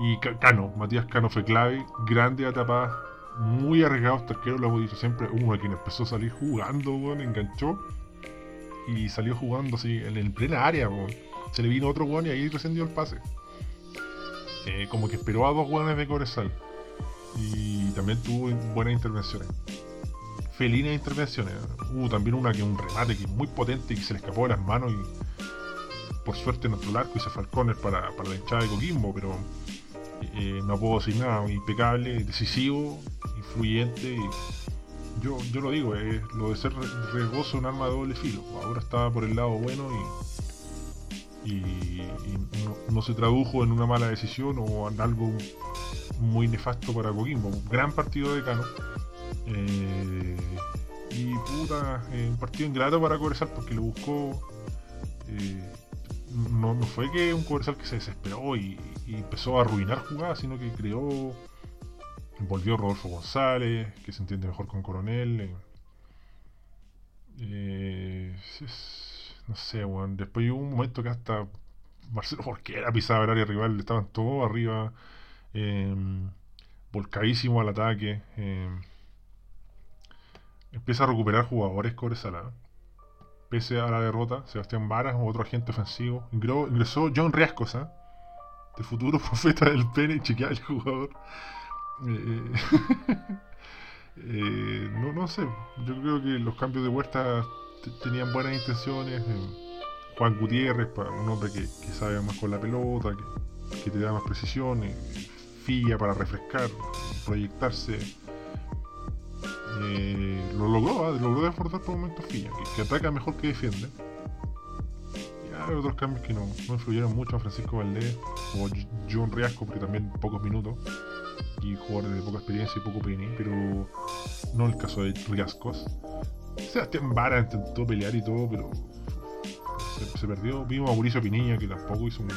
Y Cano, Matías Cano fue clave, grande a tapar, muy arriesgado este arquero, lo hemos dicho siempre, uno de quien empezó a salir jugando, enganchó y salió jugando así en, el plena área, se le vino otro weón y ahí rescendió el pase. Eh, como que esperó a dos hueones de Coresal. Y también tuvo buenas intervenciones. Felinas intervenciones. Hubo también una que un remate que muy potente y que se le escapó de las manos y por suerte nuestro arco hizo falcones para, para la hinchada de Coquimbo, pero eh, no puedo decir nada, impecable, decisivo, influyente. yo, yo lo digo, lo de ser riesgoso un arma de doble filo. Ahora estaba por el lado bueno y y, no, se tradujo en una mala decisión o en algo muy nefasto para Coquimbo. Un gran partido de Cano. Eh, y puta, un partido ingrato para Cobresal porque lo buscó. Eh, no, fue que un Cobresal que se desesperó y, empezó a arruinar jugadas, sino que creó. Volvió Rodolfo González, que se entiende mejor con Coronel. Eh, no sé, weón. Después hubo un momento que hasta Marcelo Jorquera pisaba el área rival, estaban todos arriba, eh, volcadísimo al ataque. Em, empieza a recuperar jugadores Cobresala. Pese a la derrota, Sebastián Varas, otro agente ofensivo. Ingresó John Riascos, ¿eh? de futuro profeta del pene, chequear el jugador. Eh, eh, no, no sé, yo creo que los cambios de vuelta tenían buenas intenciones. Eh, Juan Gutiérrez, un hombre que, sabe más con la pelota, que, te da más precisión, eh, filla para refrescar, proyectarse. Eh, lo logró, ¿ah? logró desbordar por momentos Filla, que, ataca mejor que defiende. Y hay otros cambios que no, influyeron mucho a Francisco Valdés o John Riasco, porque también pocos minutos y jugadores de poca experiencia y poco pene, pero no el caso de Riascos. Sebastián Vara intentó pelear y todo, pero se, perdió. Vimos a Mauricio Pinilla que tampoco hizo un,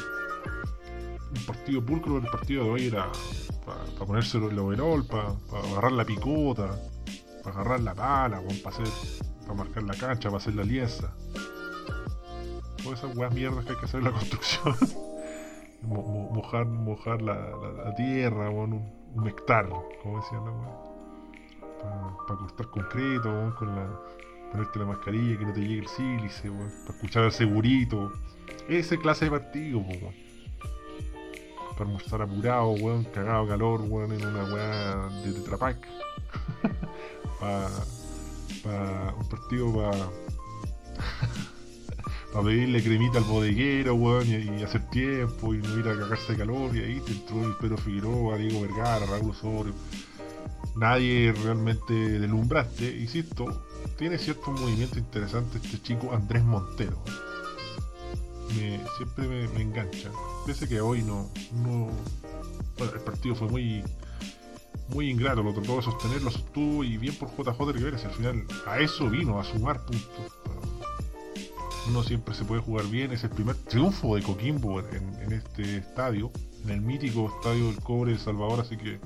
partido pulcro, el partido de hoy era para pa ponérselo el overall, para agarrar la picota, para agarrar la pala, para, para marcar la cancha, para hacer la alianza. todas esas weas mierdas que hay que hacer en la construcción. Mo- mo- mojar mojar la, la- tierra, weón, un, un hectár, como decían la wea. Para cortar concreto, con la. ponerte la mascarilla, que no te llegue el sílice. Para escuchar al segurito. Ese clase de partido. Para almorzar apurado, weón, cagado calor, weón, en una weá de Tetrapack. para pa, un partido para para pedirle cremita al bodeguero, weón, y, y hacer tiempo y no ir a cagarse de calor. Y ahí te entró el Pedro Figueroa, Diego Vergara, Raúl Osorio. Nadie realmente delumbraste, insisto, tiene cierto movimiento interesante este chico Andrés Montero. Me, siempre me, me engancha. Pese que hoy no, no. Bueno, el partido fue muy muy ingrato, lo trató de sostener, lo sostuvo y bien por JJ Rivera, si al final a eso vino, a sumar puntos. No siempre se puede jugar bien, es el primer triunfo de Coquimbo en, en este estadio, en el mítico estadio del Cobre de Salvador, así que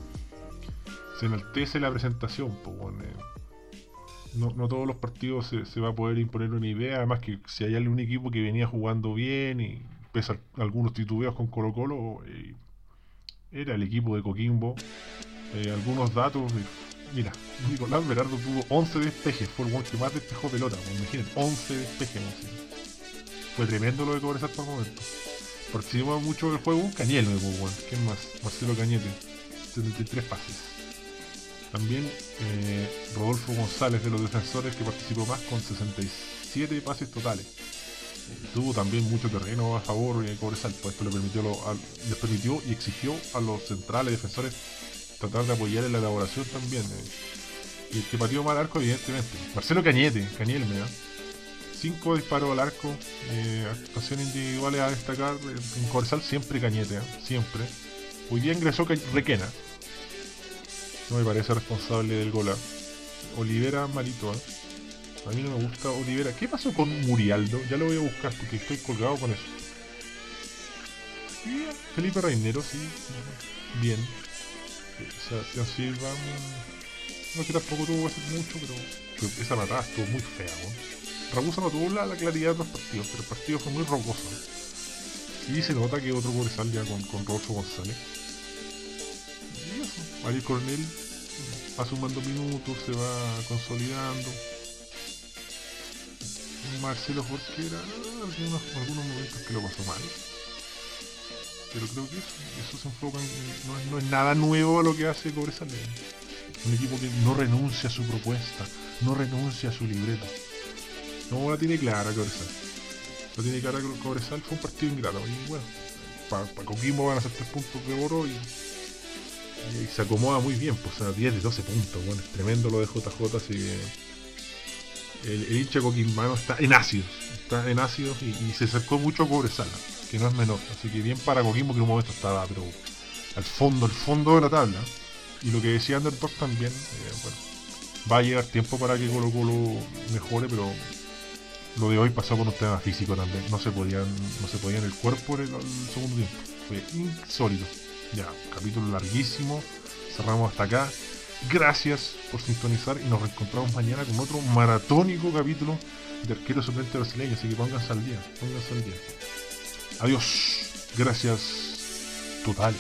se enaltece la presentación. pues, bueno, eh, no, no todos los partidos se, se va a poder imponer una idea, además que si hay algún equipo que venía jugando bien y pese a algunos titubeos con Colo Colo, eh, era el equipo de Coquimbo. Eh, algunos datos, de- mira, Nicolás Berardo tuvo 11 despejes, fue el one que más despejó pelota, pues, imaginen, 11 despejes. no. Fue tremendo lo de Cobresal por el momento. Participó mucho del juego Cañel, me pues, bueno. ¿Quién más? Marcelo Cañete, 73 pases. También eh, Rodolfo González de los defensores que participó más con 67 pases totales. Eh, tuvo también mucho terreno a favor de Cobresal, pues esto le permitió, les permitió y exigió a los centrales defensores tratar de apoyar en la elaboración también. eh. Y el que pateó mal arco, evidentemente. Marcelo Cañete, Cañel me da. Cinco disparos al arco, eh, actuaciones individuales a destacar. eh, En Cobresal siempre Cañete, eh, siempre. Hoy día ingresó Requena. No me parece responsable del gol. eh. Olivera malito, eh. A mí no me gusta Olivera. ¿Qué pasó con Murialdo? Ya lo voy a buscar porque estoy colgado con eso. Felipe Reinero, sí. Bien. Eh, Sebastián Silva. mm, No que tampoco tuvo que hacer mucho, pero, esa patada estuvo muy fea. ¿no? Ragusa no tuvo la, la claridad de otros partidos, pero el partido fue muy rocoso. Y se nota que otro Cobresal ya con, con Rodolfo González. Ariel Coronel va sumando minutos, se va consolidando. Marcelo Jorquera, algunos, algunos momentos que lo pasó mal. Pero creo que eso, eso se enfoca en, no, es, nada nuevo a lo que hace Cobresal. Es Un equipo que no renuncia a su propuesta, no renuncia a su libreto. No la tiene clara Cobresal. La tiene clara Cobresal, fue un partido ingrato. Y bueno, para Coquimbo van a ser 3 puntos de oro y, y se acomoda muy bien, pues a 10 de 12 puntos. Bueno, es tremendo lo de JJ, así que el, el hincha coquimbano está en ácidos, está en ácidos y, se acercó mucho a Cobresala, que no es menor, así que bien para Coquimbo que en un momento estaba pero al fondo, al fondo de la tabla. Y lo que decía Underdog también, eh, bueno, va a llegar tiempo para que Colo Colo mejore, pero lo de hoy pasó con un tema físico también, no se podían, no se podían el cuerpo en el segundo tiempo, fue insólito. Ya, capítulo larguísimo, cerramos hasta acá. Gracias por sintonizar y nos reencontramos mañana con otro maratónico capítulo de arquero suplente brasileño. Así que pónganse al día, pónganse al día. Adiós. Gracias. Total.